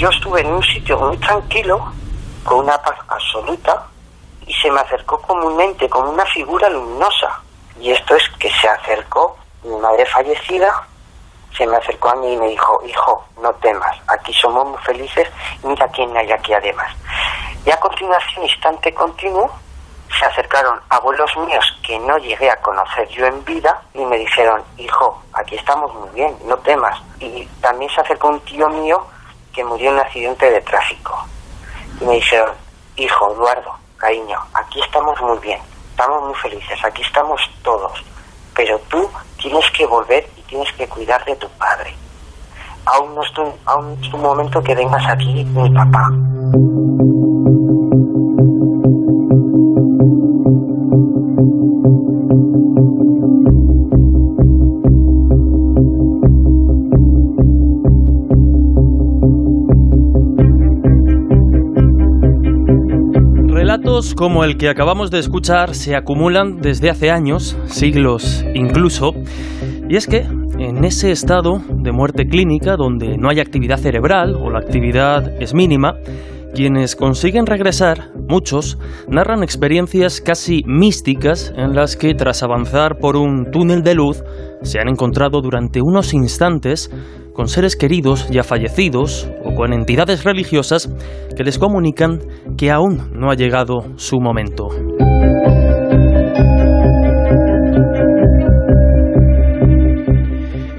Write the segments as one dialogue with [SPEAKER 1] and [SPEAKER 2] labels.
[SPEAKER 1] Yo estuve en un sitio muy tranquilo, con una paz absoluta, y se me acercó comúnmente como una figura luminosa. Y esto es que se acercó, mi madre fallecida, se me acercó a mí y me dijo, hijo, no temas, aquí somos muy felices, mira quién hay aquí además. Y a continuación, instante continuo, se acercaron abuelos míos que no llegué a conocer yo en vida y me dijeron, hijo, aquí estamos muy bien, no temas. Y también se acercó un tío mío murió en un accidente de tráfico. Y me dijeron, hijo, Eduardo, cariño, aquí estamos muy bien, estamos muy felices, aquí estamos todos, pero tú tienes que volver y tienes que cuidar de tu padre. Aún no es tu, aún es tu momento que vengas aquí, mi papá.
[SPEAKER 2] Como el que acabamos de escuchar se acumulan desde hace años, siglos incluso, y es que en ese estado de muerte clínica donde no hay actividad cerebral o la actividad es mínima, quienes consiguen regresar, muchos, narran experiencias casi místicas en las que tras avanzar por un túnel de luz se han encontrado durante unos instantes con seres queridos ya fallecidos o con entidades religiosas que les comunican que aún no ha llegado su momento.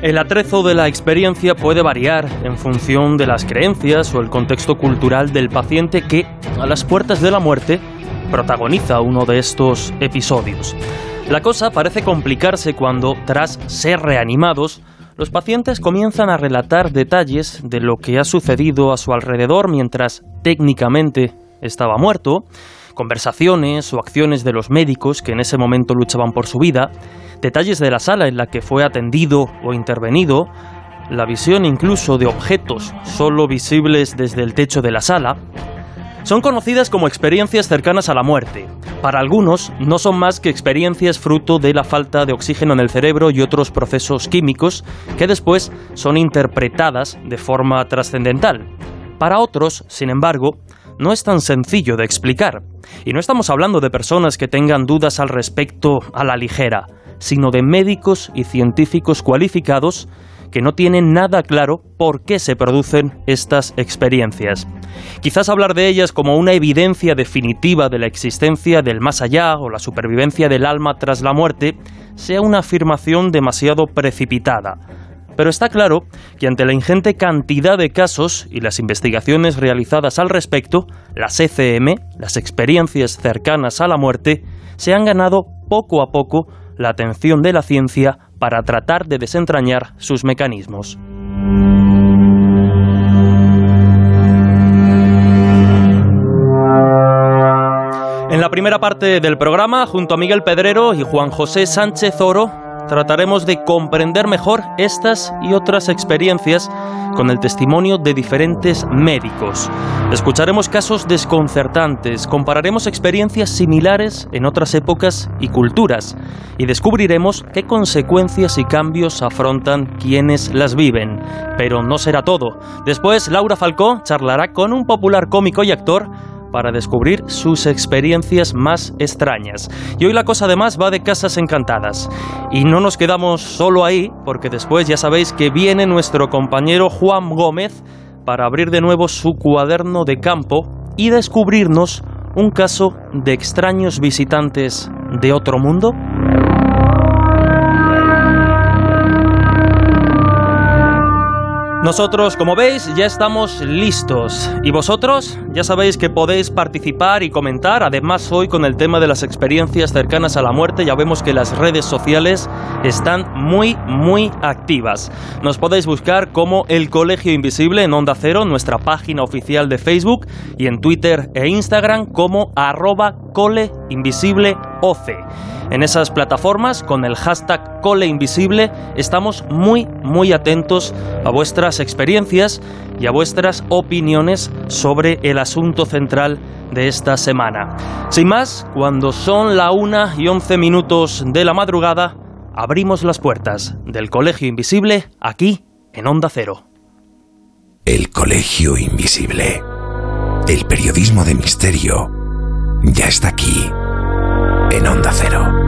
[SPEAKER 2] El atrezo de la experiencia puede variar en función de las creencias o el contexto cultural del paciente que, a las puertas de la muerte, protagoniza uno de estos episodios. La cosa parece complicarse cuando, tras ser reanimados, los pacientes comienzan a relatar detalles de lo que ha sucedido a su alrededor mientras técnicamente estaba muerto, conversaciones o acciones de los médicos que en ese momento luchaban por su vida, detalles de la sala en la que fue atendido o intervenido, la visión incluso de objetos solo visibles desde el techo de la sala, son conocidas como experiencias cercanas a la muerte. Para algunos no son más que experiencias fruto de la falta de oxígeno en el cerebro y otros procesos químicos que después son interpretadas de forma trascendental. Para otros, sin embargo, no es tan sencillo de explicar. Y no estamos hablando de personas que tengan dudas al respecto a la ligera, sino de médicos y científicos cualificados que no tienen nada claro por qué se producen estas experiencias. Quizás hablar de ellas como una evidencia definitiva de la existencia del más allá o la supervivencia del alma tras la muerte sea una afirmación demasiado precipitada. Pero está claro que ante la ingente cantidad de casos y las investigaciones realizadas al respecto, las ECM, las experiencias cercanas a la muerte, se han ganado poco a poco la atención de la ciencia para tratar de desentrañar sus mecanismos. En la primera parte del programa, junto a Miguel Pedrero y Juan José Sánchez Oro, trataremos de comprender mejor estas y otras experiencias con el testimonio de diferentes médicos. Escucharemos casos desconcertantes, compararemos experiencias similares en otras épocas y culturas y descubriremos qué consecuencias y cambios afrontan quienes las viven. Pero no será todo. Después, Laura Falcó charlará con un popular cómico y actor para descubrir sus experiencias más extrañas. Y hoy la cosa además va de casas encantadas. Y no nos quedamos solo ahí, porque después ya sabéis que viene nuestro compañero Juan Gómez para abrir de nuevo su cuaderno de campo y descubrirnos un caso de extraños visitantes de otro mundo. Nosotros, como veis, ya estamos listos. Y vosotros ya sabéis que podéis participar y comentar. Además, hoy con el tema de las experiencias cercanas a la muerte, ya vemos que las redes sociales están muy, muy activas. Nos podéis buscar como El Colegio Invisible en Onda Cero, nuestra página oficial de Facebook, y en Twitter e Instagram como arroba coleinvisibleoc. En esas plataformas, con el hashtag coleinvisible, estamos muy, muy atentos a vuestras experiencias y a vuestras opiniones sobre el asunto central de esta semana. Sin más, cuando son la una y once minutos de la madrugada, abrimos las puertas del Colegio Invisible aquí en Onda Cero.
[SPEAKER 3] El Colegio Invisible. El periodismo de misterio ya está aquí en Onda Cero.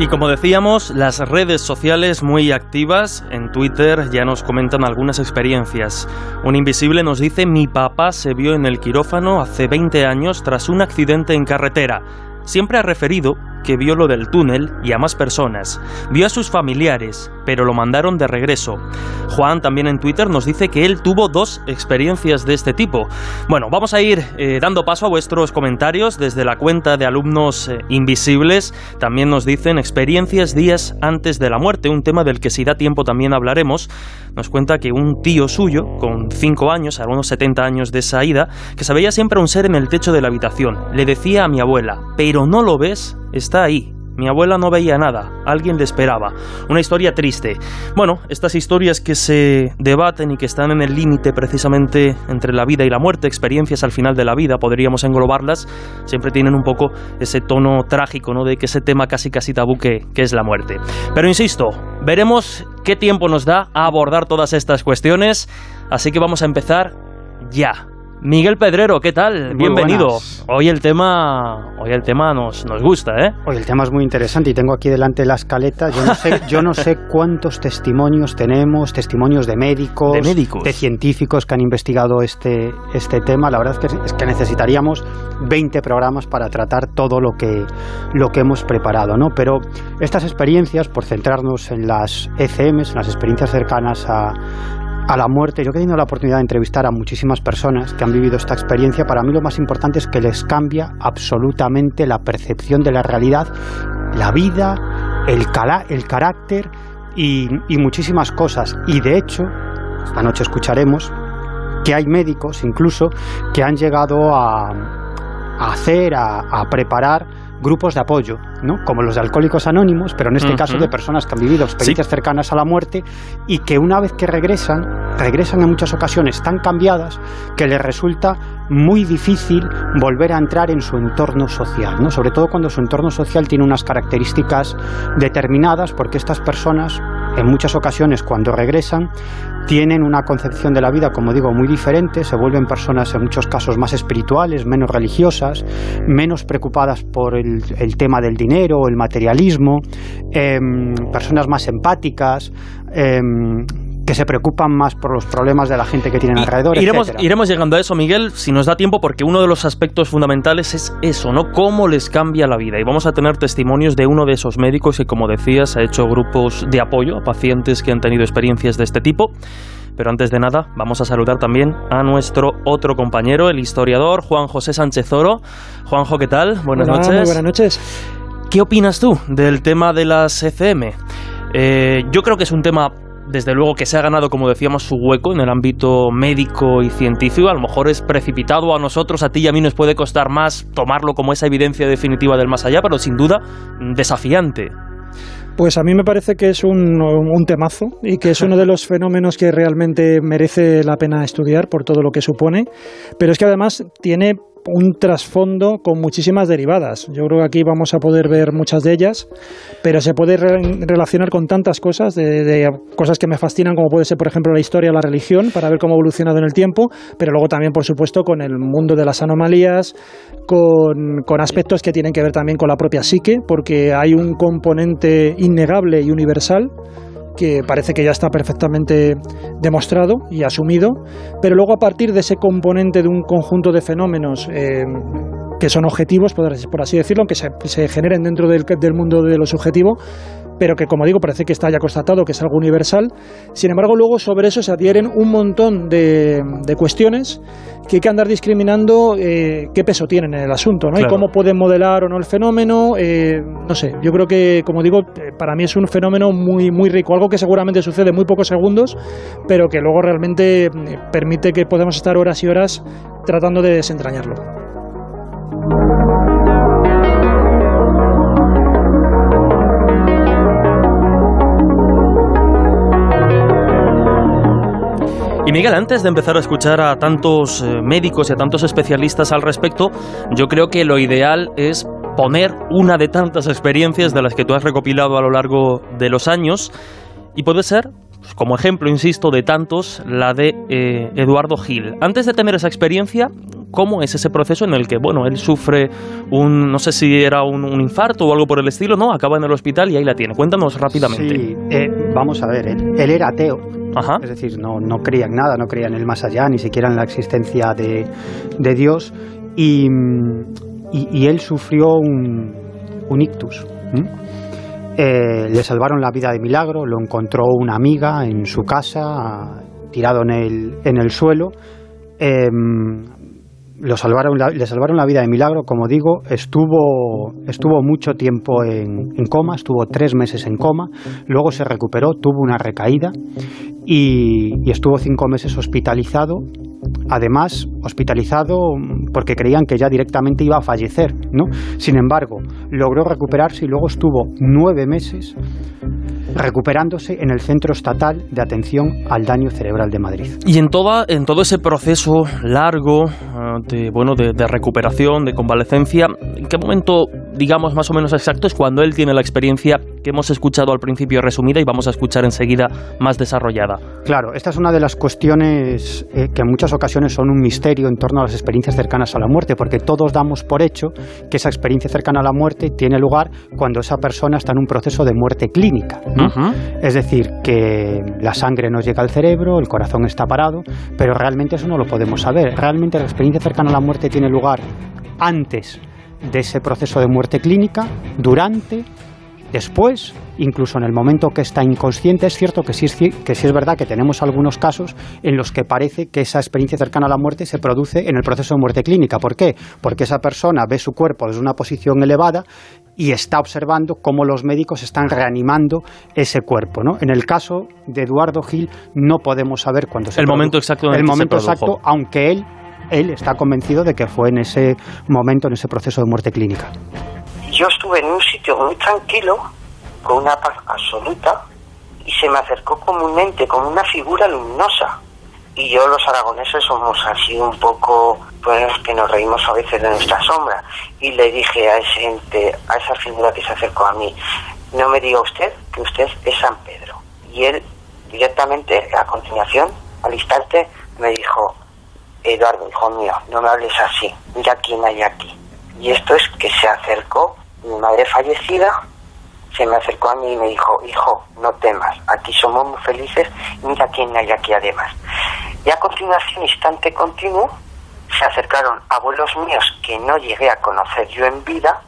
[SPEAKER 2] Y como decíamos, las redes sociales muy activas, en Twitter ya nos comentan algunas experiencias. Un invisible nos dice, mi papá se vio en el quirófano hace 20 años tras un accidente en carretera. Siempre ha referido que vio lo del túnel y a más personas. Vio a sus familiares, pero lo mandaron de regreso. Juan también en Twitter nos dice que él tuvo dos experiencias de este tipo. Bueno, vamos a ir eh, dando paso a vuestros comentarios desde la cuenta de alumnos eh, invisibles. También nos dicen experiencias días antes de la muerte, un tema del que si da tiempo también hablaremos. Nos cuenta que un tío suyo, con 5 años, a unos 70 años de esa ida, que se veía siempre un ser en el techo de la habitación. Le decía a mi abuela, pero no lo ves, está ahí. Mi abuela no veía nada, alguien le esperaba. Una historia triste. Bueno, estas historias que se debaten y que están en el límite precisamente entre la vida y la muerte, experiencias al final de la vida, podríamos englobarlas, siempre tienen un poco ese tono trágico, ¿no? De que ese tema casi casi tabú que, que es la muerte. Pero insisto, veremos qué tiempo nos da a abordar todas estas cuestiones, así que vamos a empezar ya. Miguel Pedrero, ¿qué tal?
[SPEAKER 4] Muy
[SPEAKER 2] Bienvenido.
[SPEAKER 4] buenas.
[SPEAKER 2] Hoy el tema, hoy el tema nos, nos gusta, ¿eh?
[SPEAKER 4] Oye, el tema es muy interesante y tengo aquí delante la escaleta. Yo no sé, yo no sé cuántos testimonios tenemos, testimonios de médicos,
[SPEAKER 2] De médicos.
[SPEAKER 4] de científicos que han investigado este, este tema. La verdad es que, es que necesitaríamos 20 programas para tratar todo lo que, lo que hemos preparado, ¿no? Pero estas experiencias, por centrarnos en las ECMs, en las experiencias cercanas a, a la muerte. Yo he tenido la oportunidad de entrevistar a muchísimas personas que han vivido esta experiencia, para mí lo más importante es que les cambia absolutamente la percepción de la realidad, la vida, el, cala- el carácter y, muchísimas cosas. Y de hecho, esta noche escucharemos que hay médicos incluso que han llegado a, hacer, a preparar grupos de apoyo, ¿no? como los de Alcohólicos Anónimos, pero en este caso de personas que han vivido experiencias cercanas a la muerte y que una vez que regresan, regresan en muchas ocasiones tan cambiadas que les resulta muy difícil volver a entrar en su entorno social, ¿no? sobre todo cuando su entorno social tiene unas características determinadas, porque estas personas, en muchas ocasiones cuando regresan, tienen una concepción de la vida, como digo, muy diferente, se vuelven personas en muchos casos más espirituales, menos religiosas, menos preocupadas por el, el tema del dinero el materialismo, em, personas más empáticas, em, que se preocupan más por los problemas de la gente que tienen alrededor.
[SPEAKER 2] iremos,
[SPEAKER 4] etcétera.
[SPEAKER 2] iremos llegando a eso, Miguel, si nos da tiempo, porque uno de los aspectos fundamentales es eso, ¿no? Cómo les cambia la vida. Y vamos a tener testimonios de uno de esos médicos que, como decías, ha hecho grupos de apoyo a pacientes que han tenido experiencias de este tipo. Pero antes de nada, vamos a saludar también a nuestro otro compañero, el historiador Juan José Sánchez Oro. Juanjo, ¿qué tal? Buenas
[SPEAKER 5] Hola,
[SPEAKER 2] noches.
[SPEAKER 5] Muy buenas noches.
[SPEAKER 2] ¿Qué opinas tú del tema de las ECM? Eh, yo creo que es un tema, desde luego, que se ha ganado, como decíamos, su hueco en el ámbito médico y científico. A lo mejor es precipitado a nosotros, a ti y a mí nos puede costar más tomarlo como esa evidencia definitiva del más allá, pero sin duda mm, desafiante.
[SPEAKER 5] Pues a mí me parece que es un, un, temazo y que es uno de los fenómenos que realmente merece la pena estudiar por todo lo que supone, pero es que además tiene un trasfondo con muchísimas derivadas. Yo creo que aquí vamos a poder ver muchas de ellas, pero se puede relacionar con tantas cosas, de, cosas que me fascinan, como puede ser, por ejemplo, la historia de la religión, para ver cómo ha evolucionado en el tiempo, pero luego también, por supuesto, con el mundo de las anomalías, con, con aspectos que tienen que ver también con la propia psique, porque hay un componente innegable y universal que parece que ya está perfectamente demostrado y asumido, pero luego a partir de ese componente de un conjunto de fenómenos eh, que son objetivos, por así decirlo, que se, generen dentro del mundo de lo subjetivo, pero que como digo parece que está ya constatado que es algo universal. Sin embargo, luego sobre eso se adhieren un montón de, cuestiones que hay que andar discriminando eh, qué peso tienen en el asunto, ¿no? Y cómo pueden modelar o no el fenómeno. Eh, no sé, yo creo que, como digo, eh, para mí es un fenómeno muy, muy rico, algo que seguramente sucede en muy pocos segundos, pero que luego realmente permite que podamos estar horas y horas tratando de desentrañarlo.
[SPEAKER 2] Y Miguel, antes de empezar a escuchar a tantos eh, médicos y a tantos especialistas al respecto, yo creo que lo ideal es poner una de tantas experiencias de las que tú has recopilado a lo largo de los años y puede ser, pues, como ejemplo, insisto, de tantos, la de eh, Eduardo Gil. Antes de tener esa experiencia, ¿cómo es ese proceso en el que, bueno, él sufre un, no sé si era un, infarto o algo por el estilo, ¿no? Acaba en el hospital y ahí la tiene. Cuéntanos rápidamente.
[SPEAKER 4] Sí, eh, vamos a ver, él era ateo es decir, no, no creía en nada, no creía en el más allá, ni siquiera en la existencia de, Dios. Y, él sufrió un, un ictus. Eh, le salvaron la vida de milagro, lo encontró una amiga en su casa, tirado en el, en el suelo. Em, lo salvaron, le salvaron la vida de milagro, como digo, estuvo, estuvo mucho tiempo en, coma, estuvo tres meses en coma, luego se recuperó, tuvo una recaída y, estuvo cinco meses hospitalizado. Además, hospitalizado porque creían que ya directamente iba a fallecer, ¿no? Sin embargo, logró recuperarse y luego estuvo nueve meses recuperándose en el Centro Estatal de Atención al Daño Cerebral de Madrid.
[SPEAKER 2] Y en, toda, en todo ese proceso largo eh, de, bueno, de, de recuperación, de convalecencia, ¿en qué momento, digamos, más o menos exacto es cuando él tiene la experiencia que hemos escuchado al principio resumida y vamos a escuchar enseguida más desarrollada?
[SPEAKER 4] Claro, esta es una de las cuestiones eh, que en muchas ocasiones son un misterio en torno a las experiencias cercanas a la muerte, porque todos damos por hecho que esa experiencia cercana a la muerte tiene lugar cuando esa persona está en un proceso de muerte clínica. Es decir, que la sangre nos llega al cerebro, el corazón está parado, pero realmente eso no lo podemos saber. Realmente la experiencia cercana a la muerte tiene lugar antes de ese proceso de muerte clínica, durante, después, incluso en el momento que está inconsciente. Es cierto que sí es, que sí es verdad que tenemos algunos casos en los que parece que esa experiencia cercana a la muerte se produce en el proceso de muerte clínica. ¿Por qué? Porque esa persona ve su cuerpo desde una posición elevada y está observando cómo los médicos están reanimando ese cuerpo. ¿no? En el caso de Eduardo Gil no podemos saber cuándo se
[SPEAKER 2] el momento exacto
[SPEAKER 4] el momento exacto, aunque él él está convencido de que fue en ese momento, en ese proceso de muerte clínica.
[SPEAKER 1] Yo estuve en un sitio muy tranquilo, con una paz absoluta, y se me acercó comúnmente como una figura luminosa. Y yo los aragoneses somos así un poco, pues que nos reímos a veces de nuestra sombra. Y le dije a, ese ente, a esa figura que se acercó a mí, no me diga usted que usted es San Pedro. Y él directamente, a continuación, al instante, me dijo, Eduardo, hijo mío, no me hables así, mira quién hay aquí. Y esto es que se acercó mi madre fallecida, se me acercó a mí y me dijo, hijo, no temas, aquí somos muy felices, mira quién hay aquí además. Y a continuación, instante continuo, se acercaron abuelos míos que no llegué a conocer yo en vida,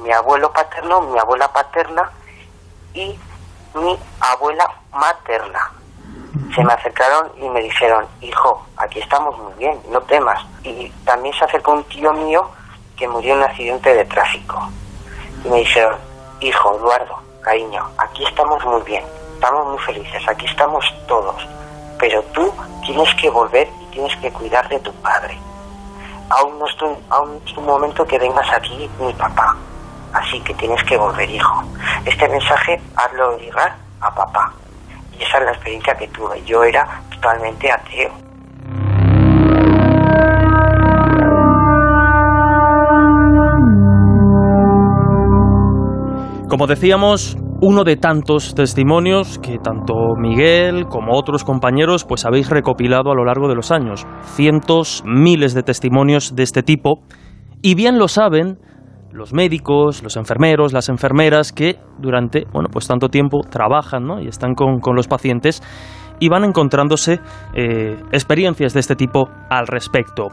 [SPEAKER 1] mi, abuelo paterno, mi abuela paterna y mi abuela materna. Se me acercaron y me dijeron, hijo, aquí estamos muy bien, no temas. Y también se acercó un tío mío que murió en un accidente de tráfico. Y me dijeron, hijo Eduardo, cariño, aquí estamos muy bien, estamos muy felices, aquí estamos todos, pero tú tienes que volver y tienes que cuidar de tu padre. Aún no es un, aún es un momento que vengas aquí mi papá. así que tienes que volver, hijo. Este mensaje hazlo llegar a papá. Esa es la experiencia que tuve. Yo era totalmente ateo.
[SPEAKER 2] Como decíamos, uno de tantos testimonios que tanto Miguel como otros compañeros pues habéis recopilado a lo largo de los años. Cientos, miles de testimonios de este tipo. Y bien lo saben los médicos, los enfermeros, las enfermeras que durante bueno, pues tanto tiempo trabajan y están con, los pacientes y van encontrándose eh, experiencias de este tipo al respecto.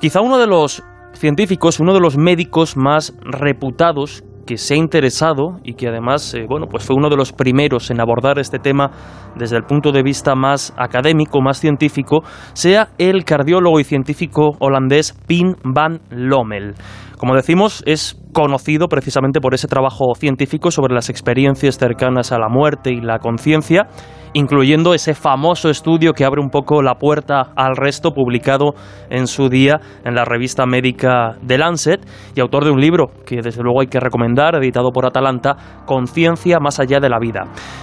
[SPEAKER 2] Quizá uno de los científicos, uno de los médicos más reputados que se ha interesado y que además eh, bueno, pues fue uno de los primeros en abordar este tema desde el punto de vista más académico, más científico, sea el cardiólogo y científico holandés Pim van Lommel. Como decimos, es conocido precisamente por ese trabajo científico sobre las experiencias cercanas a la muerte y la conciencia, incluyendo ese famoso estudio que abre un poco la puerta al resto, publicado en su día en la revista médica The Lancet, y autor de un libro que desde luego hay que recomendar, editado por Atalanta, Conciencia más allá de la vida.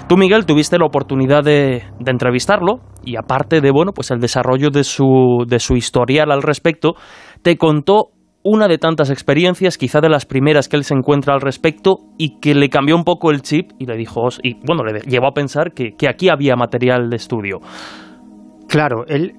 [SPEAKER 2] Tú, Miguel, tuviste la oportunidad de, entrevistarlo y aparte de bueno, pues el desarrollo de su, de su historial al respecto, te contó una de tantas experiencias, quizá de las primeras que él se encuentra al respecto y que le cambió un poco el chip y le dijo, y bueno, le llevó a pensar que, aquí había material de estudio.
[SPEAKER 4] Claro, em,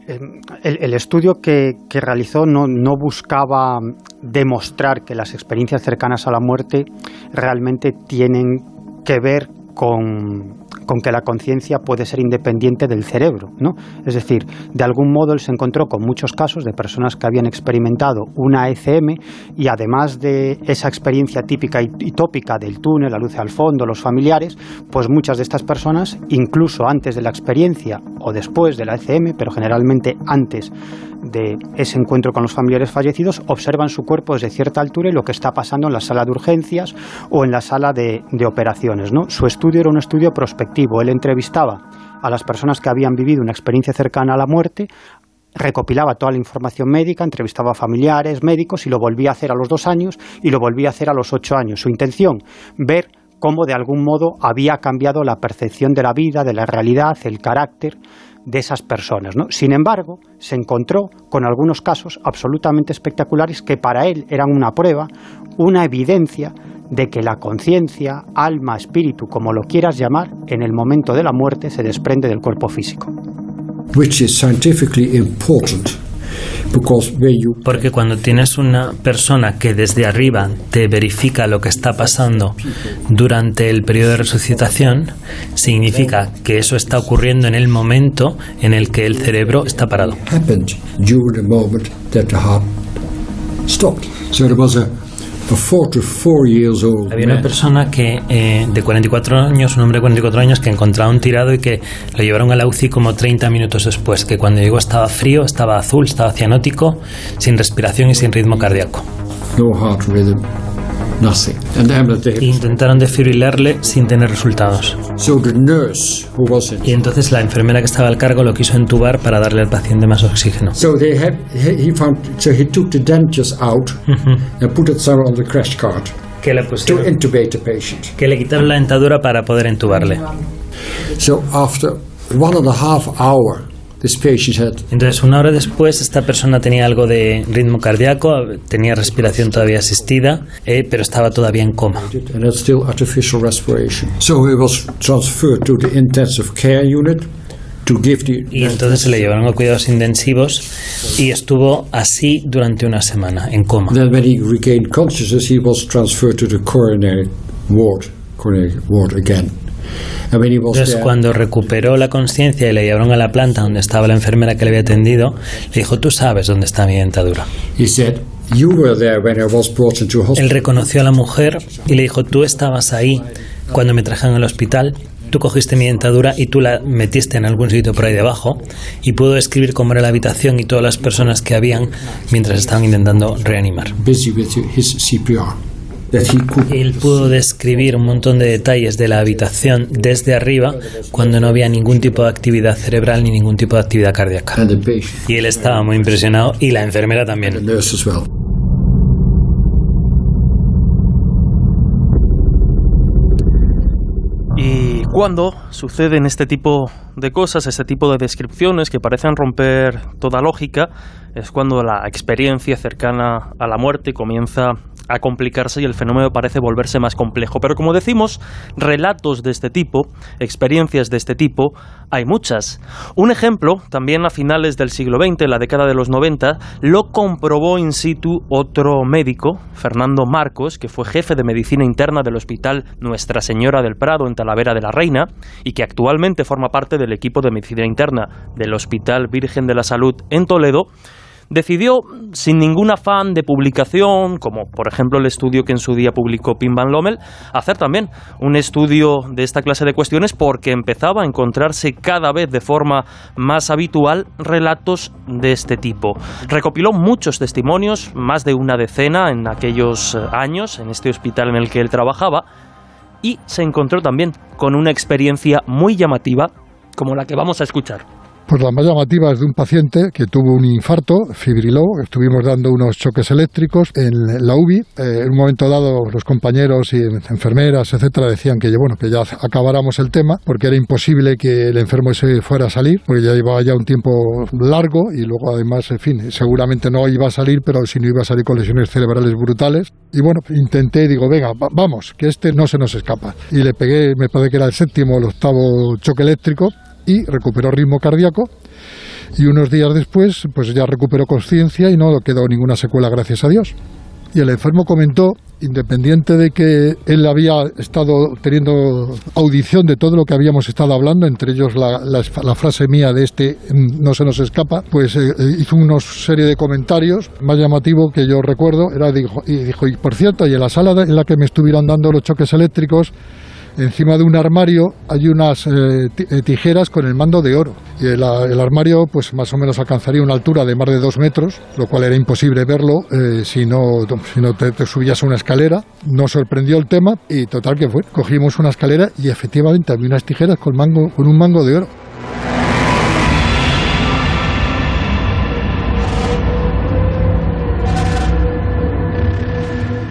[SPEAKER 4] el, estudio que, realizó no, buscaba demostrar que las experiencias cercanas a la muerte realmente tienen que ver con, con que la conciencia puede ser independiente del cerebro, ¿no? Es decir, de algún modo él se encontró con muchos casos de personas que habían experimentado una ECM y además de esa experiencia típica y, tópica del túnel, la luz al fondo, los familiares, pues muchas de estas personas, incluso antes de la experiencia o después de la ECM, pero generalmente antes de ese encuentro con los familiares fallecidos, observan su cuerpo desde cierta altura y lo que está pasando en la sala de urgencias o en la sala de, operaciones. ¿no? Su estudio era un estudio prospectivo él entrevistaba a las personas que habían vivido una experiencia cercana a la muerte, recopilaba toda la información médica, entrevistaba a familiares, médicos y lo volvía a hacer a los dos años y lo volvía a hacer a los ocho años. Su intención, ver cómo de algún modo había cambiado la percepción de la vida, de la realidad, el carácter de esas personas. Sin embargo, se encontró con algunos casos absolutamente espectaculares que para él eran una prueba, una evidencia de que la conciencia, alma, espíritu, como lo quieras llamar, en el momento de la muerte se desprende del cuerpo físico.
[SPEAKER 6] Porque cuando tienes una persona que desde arriba te verifica lo que está pasando durante el periodo de resucitación, significa que eso está ocurriendo en el momento en el que el cerebro está parado. Había una persona que eh, de 44 años, un hombre de 44 años, que encontraron tirado y que lo llevaron a la UCI como 30 minutos después, que cuando llegó estaba frío, estaba azul, estaba cianótico, sin respiración y sin ritmo cardíaco. No heart rhythm. Intentaron defibrilarle sin tener resultados. Y entonces la enfermera que estaba al cargo lo quiso entubar para darle al paciente más oxígeno. Que le pusieron, Que le quitaron la dentadura para poder entubarle. So after one and a half hour entonces, una hora después, esta persona tenía algo de ritmo cardíaco, tenía respiración todavía asistida, eh, pero estaba todavía en coma. Y entonces se le llevaron a cuidados intensivos y estuvo así durante una semana, en coma. Entonces, cuando recuperó la conciencia y le llevaron a la planta donde estaba la enfermera que le había atendido, le dijo, tú sabes dónde está mi dentadura. Él reconoció a la mujer y le dijo, tú estabas ahí cuando me trajeron al hospital, tú cogiste mi dentadura y tú la metiste en algún sitio por ahí debajo y pudo describir cómo era la habitación y todas las personas que habían mientras estaban intentando reanimar. Él pudo describir un montón de detalles de la habitación desde arriba cuando no había ningún tipo de actividad cerebral ni ningún tipo de actividad cardíaca. Y él estaba muy impresionado y la enfermera también.
[SPEAKER 2] Y cuando suceden este tipo de cosas, este tipo de descripciones que parecen romper toda lógica, es cuando la experiencia cercana a la muerte comienza a complicarse y el fenómeno parece volverse más complejo. Pero como decimos, relatos de este tipo, experiencias de este tipo, hay muchas. Un ejemplo, también a finales del siglo XX, la década de los 90, lo comprobó in situ otro médico, Fernando Marcos, que fue jefe de medicina interna del Hospital Nuestra Señora del Prado en Talavera de la Reina y que actualmente forma parte del equipo de medicina interna del Hospital Virgen de la Salud en Toledo decidió, sin ningún afán de publicación, como por ejemplo el estudio que en su día publicó Pim Van Lommel, hacer también un estudio de esta clase de cuestiones porque empezaba a encontrarse cada vez de forma más habitual relatos de este tipo. Recopiló muchos testimonios, más de una decena en aquellos eh, años, en este hospital en el que él trabajaba, y se encontró también con una experiencia muy llamativa como la que vamos a escuchar.
[SPEAKER 7] Pues la más llamativa es de un paciente que tuvo un infarto, fibriló, estuvimos dando unos choques eléctricos en la UBI. Eh, en un momento dado los compañeros y enfermeras, etcétera, decían que bueno, que ya acabáramos el tema porque era imposible que el enfermo se fuera a salir, porque ya llevaba ya un tiempo largo y luego además, en fin, seguramente no iba a salir, pero si no iba a salir con lesiones cerebrales brutales. Y bueno, intenté, digo, venga, vamos, que este no se nos escapa. Y le pegué, me parece que era el séptimo o el octavo choque eléctrico y recuperó ritmo cardíaco y unos días después pues ya recuperó conciencia y no quedó ninguna secuela gracias a Dios. Y el enfermo comentó, independiente de que él había estado teniendo audición de todo lo que habíamos estado hablando, entre ellos la, frase mía de este no se nos escapa, pues eh, eh, hizo una serie de comentarios. Más llamativo que yo recuerdo era, dijo, y dijo, y por cierto, y en la sala en la que me estuvieron dando los choques eléctricos, Encima de un armario hay unas eh, eh, tijeras con el mando de oro. Y el, armario, pues más o menos alcanzaría una altura de más de dos metros, lo cual era imposible verlo eh, si no, si no te, subías a una escalera. Nos sorprendió el tema y total que fue. Cogimos una escalera y efectivamente había unas tijeras con, mango, con un mango de oro.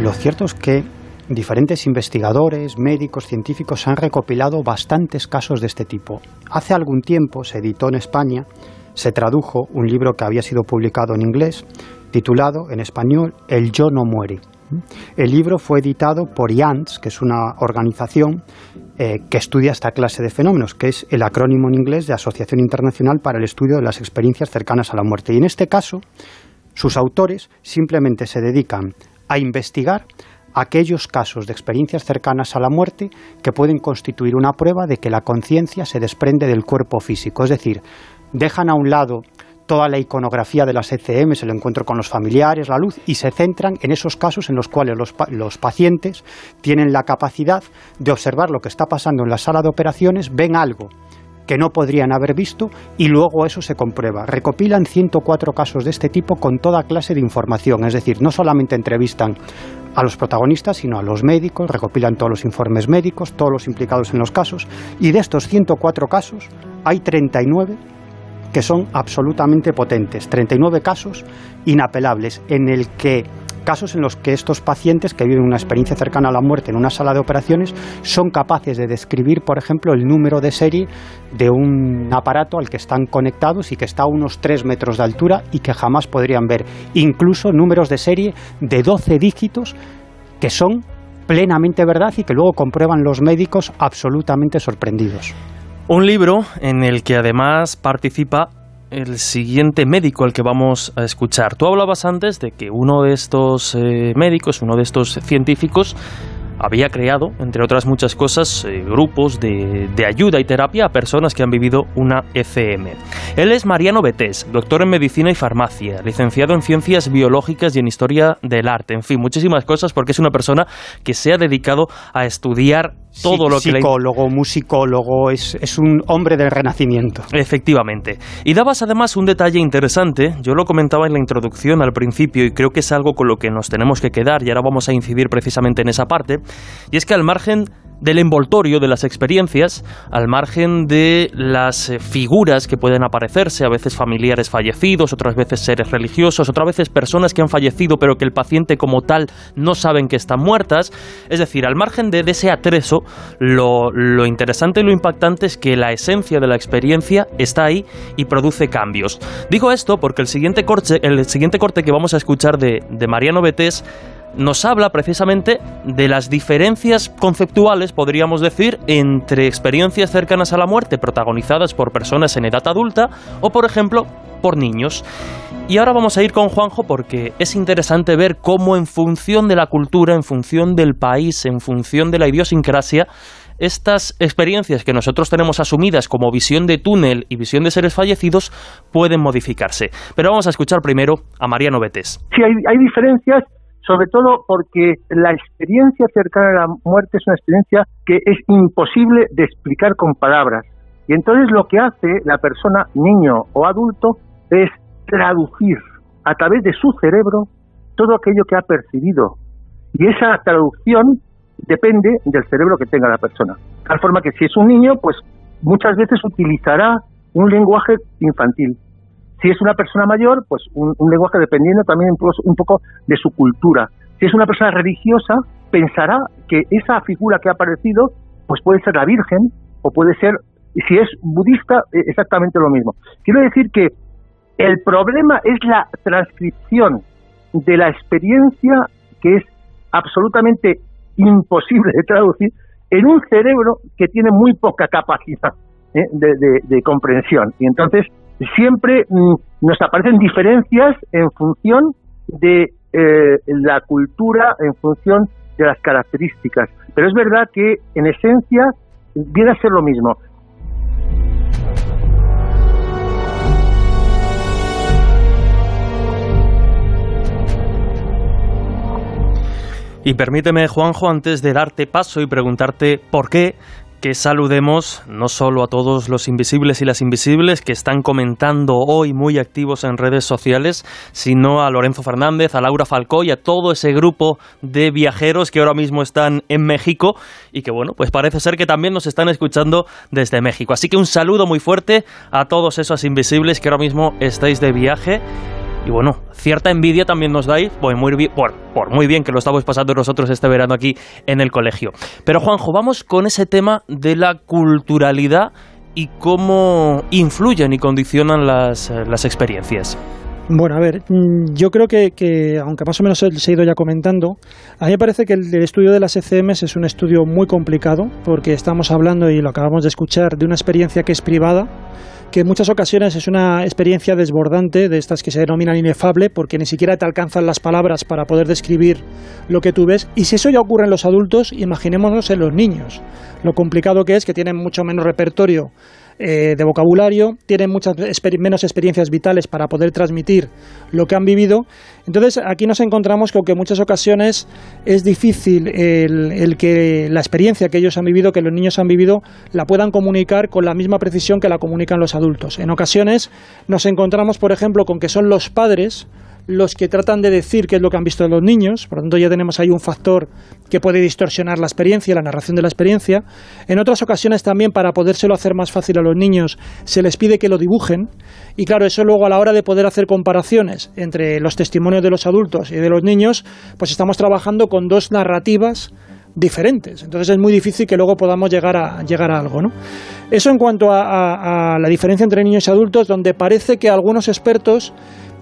[SPEAKER 4] Lo cierto es que diferentes investigadores, médicos, científicos han recopilado bastantes casos de este tipo. Hace algún tiempo se editó en España, se tradujo un libro que había sido publicado en inglés, titulado en español El yo no muere. El libro fue editado por IANTS, que es una organización eh, que estudia esta clase de fenómenos, que es el acrónimo en inglés de Asociación Internacional para el Estudio de las Experiencias Cercanas a la Muerte. Y en este caso, sus autores simplemente se dedican a investigar aquellos casos de experiencias cercanas a la muerte que pueden constituir una prueba de que la conciencia se desprende del cuerpo físico. Es decir, dejan a un lado toda la iconografía de las ECM, el encuentro con los familiares, la luz, y se centran en esos casos en los cuales los, los, pacientes tienen la capacidad de observar lo que está pasando en la sala de operaciones, ven algo que no podrían haber visto y luego eso se comprueba. Recopilan 104 casos de este tipo con toda clase de información, es decir, no solamente entrevistan a los protagonistas, sino a los médicos, recopilan todos los informes médicos, todos los implicados en los casos, y de estos 104 casos hay 39 que son absolutamente potentes, 39 casos inapelables en el que casos en los que estos pacientes que viven una experiencia cercana a la muerte en una sala de operaciones son capaces de describir, por ejemplo, el número de serie de un aparato al que están conectados y que está a unos 3 metros de altura y que jamás podrían ver. Incluso números de serie de 12 dígitos que son plenamente verdad y que luego comprueban los médicos absolutamente sorprendidos.
[SPEAKER 2] Un libro en el que además participa el siguiente médico al que vamos a escuchar. Tú hablabas antes de que uno de estos eh, médicos, uno de estos científicos, había creado, entre otras muchas cosas, eh, grupos de, de, ayuda y terapia a personas que han vivido una ECM. Él es Mariano Betés, doctor en medicina y farmacia, licenciado en ciencias biológicas y en historia del arte, en fin, muchísimas cosas porque es una persona que se ha dedicado a estudiar todo lo que
[SPEAKER 4] psicólogo, musicólogo, es, es, un hombre del renacimiento.
[SPEAKER 2] Efectivamente. Y dabas además un detalle interesante, yo lo comentaba en la introducción al principio y creo que es algo con lo que nos tenemos que quedar y ahora vamos a incidir precisamente en esa parte, y es que al margen del envoltorio de las experiencias, al margen de las eh, figuras que pueden aparecerse, a veces familiares fallecidos, otras veces seres religiosos, otras veces personas que han fallecido pero que el paciente como tal no saben que están muertas. Es decir, al margen de, ese atreso, lo, lo, interesante y lo impactante es que la esencia de la experiencia está ahí y produce cambios. Digo esto porque el siguiente corte, el siguiente corte que vamos a escuchar de, de Mariano Betés nos habla precisamente de las diferencias conceptuales, podríamos decir, entre experiencias cercanas a la muerte protagonizadas por personas en edad adulta o, por ejemplo, por niños. Y ahora vamos a ir con Juanjo porque es interesante ver cómo en función de la cultura, en función del país, en función de la idiosincrasia, estas experiencias que nosotros tenemos asumidas como visión de túnel y visión de seres fallecidos pueden modificarse. Pero vamos a escuchar primero a Mariano Betes.
[SPEAKER 8] Sí, hay, hay diferencias sobre todo porque la experiencia cercana a la muerte es una experiencia que es imposible de explicar con palabras. Y entonces lo que hace la persona, niño o adulto, es traducir a través de su cerebro todo aquello que ha percibido. Y esa traducción depende del cerebro que tenga la persona. De tal forma que si es un niño, pues muchas veces utilizará un lenguaje infantil. Si es una persona mayor, pues un, lenguaje dependiendo también un poco de su cultura. Si es una persona religiosa, pensará que esa figura que ha aparecido, pues puede ser la Virgen o puede ser, si es budista, e, exactamente lo mismo. Quiero decir que el problema es la transcripción de la experiencia que es absolutamente imposible de traducir en un cerebro que tiene muy poca capacidad ¿eh? de, de comprensión. Y entonces siempre mm, nos aparecen diferencias en función de eh, la cultura, en función de las características. Pero es verdad que en esencia viene a ser lo mismo.
[SPEAKER 2] Y permíteme, Juanjo, antes de darte paso y preguntarte por qué, que saludemos no solo a todos los invisibles y las invisibles que están comentando hoy muy activos en redes sociales, sino a Lorenzo Fernández, a Laura Falcó y a todo ese grupo de viajeros que ahora mismo están en México y que bueno, pues parece ser que también nos están escuchando desde México. Así que un saludo muy fuerte a todos esos invisibles que ahora mismo estáis de viaje y bueno, cierta envidia también nos dais, pues muy bien, por, por muy bien que lo estamos pasando nosotros este verano aquí en el colegio. Pero Juanjo, vamos con ese tema de la culturalidad y cómo influyen y condicionan las, las experiencias.
[SPEAKER 5] Bueno, a ver, mm, yo creo que, aunque más o menos se ha ido ya comentando, a mí me parece que el, estudio de las ECMs es un estudio muy complicado, porque estamos hablando, y lo acabamos de escuchar, de una experiencia que es privada, que en muchas ocasiones es una experiencia desbordante, de estas que se denominan inefable, porque ni siquiera te alcanzan las palabras para poder describir lo que tú ves. Y si eso ya ocurre en los adultos, imaginémonos en los niños, lo complicado que es, que tienen mucho menos repertorio eh, de vocabulario, tienen muchas menos experiencias vitales para poder transmitir lo que han vivido. Entonces, aquí nos encontramos con que en muchas ocasiones es difícil el, que la experiencia que ellos han vivido, que los niños han vivido, la puedan comunicar con la misma precisión que la comunican los adultos. En ocasiones nos encontramos, por ejemplo, con que son los padres los que tratan de decir qué es lo que han visto los niños, por lo tanto ya tenemos ahí un factor que puede distorsionar la experiencia, la narración de la experiencia. En otras ocasiones también para podérselo hacer más fácil a los niños se les pide que lo dibujen y claro, eso luego a la hora de poder hacer comparaciones entre los testimonios de los adultos y de los niños, pues estamos trabajando con dos narrativas diferentes. Entonces es muy difícil que luego podamos llegar a, llegar a algo. ¿no? Eso en cuanto a la diferencia entre niños y adultos, donde parece que algunos expertos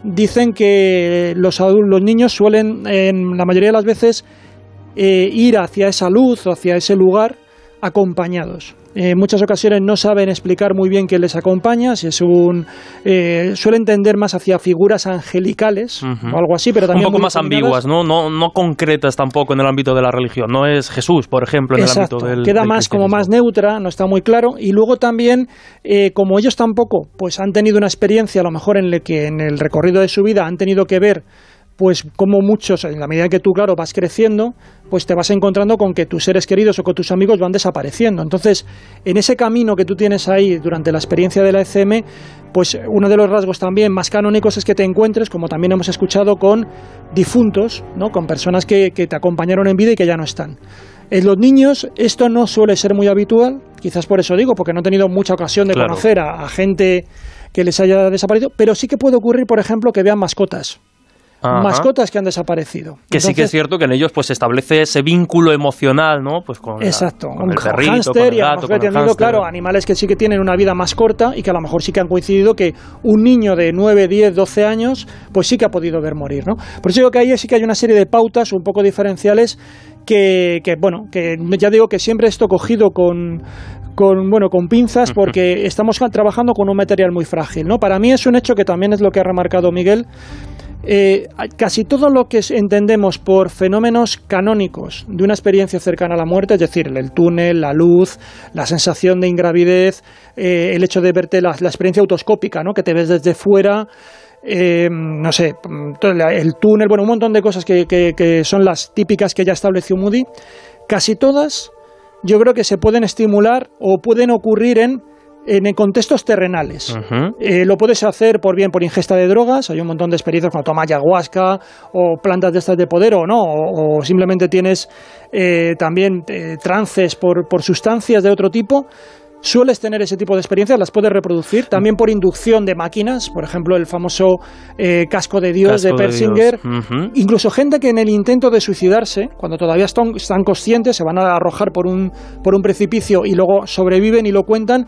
[SPEAKER 5] dicen que los, los niños suelen, en la mayoría de las veces, eh, ir hacia esa luz o hacia ese lugar acompañados. En muchas ocasiones no saben explicar muy bien qué les acompaña, si es un eh, suelen tender más hacia figuras angelicales o algo así, pero también
[SPEAKER 2] un poco más ambiguas, ¿no? ¿no? No concretas tampoco en el ámbito de la religión. No es Jesús, por ejemplo, en el ámbito del
[SPEAKER 5] queda más como más neutra, no está muy claro. Y luego también, eh, como ellos tampoco, pues han tenido una experiencia, a lo mejor en el que en el recorrido de su vida han tenido que ver pues como muchos, en la medida que tú, claro, vas creciendo, pues te vas encontrando con que tus seres queridos o con tus amigos van desapareciendo. Entonces, en ese camino que tú tienes ahí durante la experiencia de la ECM, pues uno de los rasgos también más canónicos es que te encuentres, como también hemos escuchado, con difuntos, ¿no? con personas que, que te acompañaron en vida y que ya no están. En los niños esto no suele ser muy habitual, quizás por eso digo, porque no he tenido mucha ocasión de conocer a gente que les haya desaparecido, pero sí que puede ocurrir, por ejemplo, que vean mascotas mascotas que han desaparecido.
[SPEAKER 2] Que sí que es cierto que en ellos pues se establece ese vínculo emocional, ¿no? Pues con,
[SPEAKER 5] exacto,
[SPEAKER 2] con el perrito, con el gato, con el
[SPEAKER 5] claro, animales que sí que tienen una vida más corta y que a lo mejor sí que han coincidido que un niño de 9, 10, 12 años pues sí que ha podido ver morir, ¿no? Por eso digo que ahí sí que hay una serie de pautas un poco diferenciales que, que, bueno, que ya digo que siempre esto cogido con, con bueno con pinzas porque estamos trabajando con un material muy frágil, ¿no? Para mí es un hecho que también es lo que ha remarcado Miguel eh, casi todo lo que entendemos por fenómenos canónicos de una experiencia cercana a la muerte, es decir, el túnel, la luz, la sensación de ingravidez, eh, el hecho de verte la, experiencia autoscópica, ¿no? que te ves desde fuera, eh, no sé, el túnel, bueno, un montón de cosas que, que son las típicas que ya estableció Moody, casi todas yo creo que se pueden estimular o pueden ocurrir en en contextos terrenales. Eh, lo puedes hacer por bien por ingesta de drogas, hay un montón de experiencias cuando tomas ayahuasca o plantas de estas de poder o no, o, simplemente tienes eh, también eh, trances por, por sustancias de otro tipo. Sueles tener ese tipo de experiencias, las puedes reproducir, también por inducción de máquinas, por ejemplo, el famoso casco de Dios de Persinger, incluso gente que en el intento de suicidarse, cuando todavía están, están, conscientes, se van a arrojar por un, por un precipicio y luego sobreviven y lo cuentan,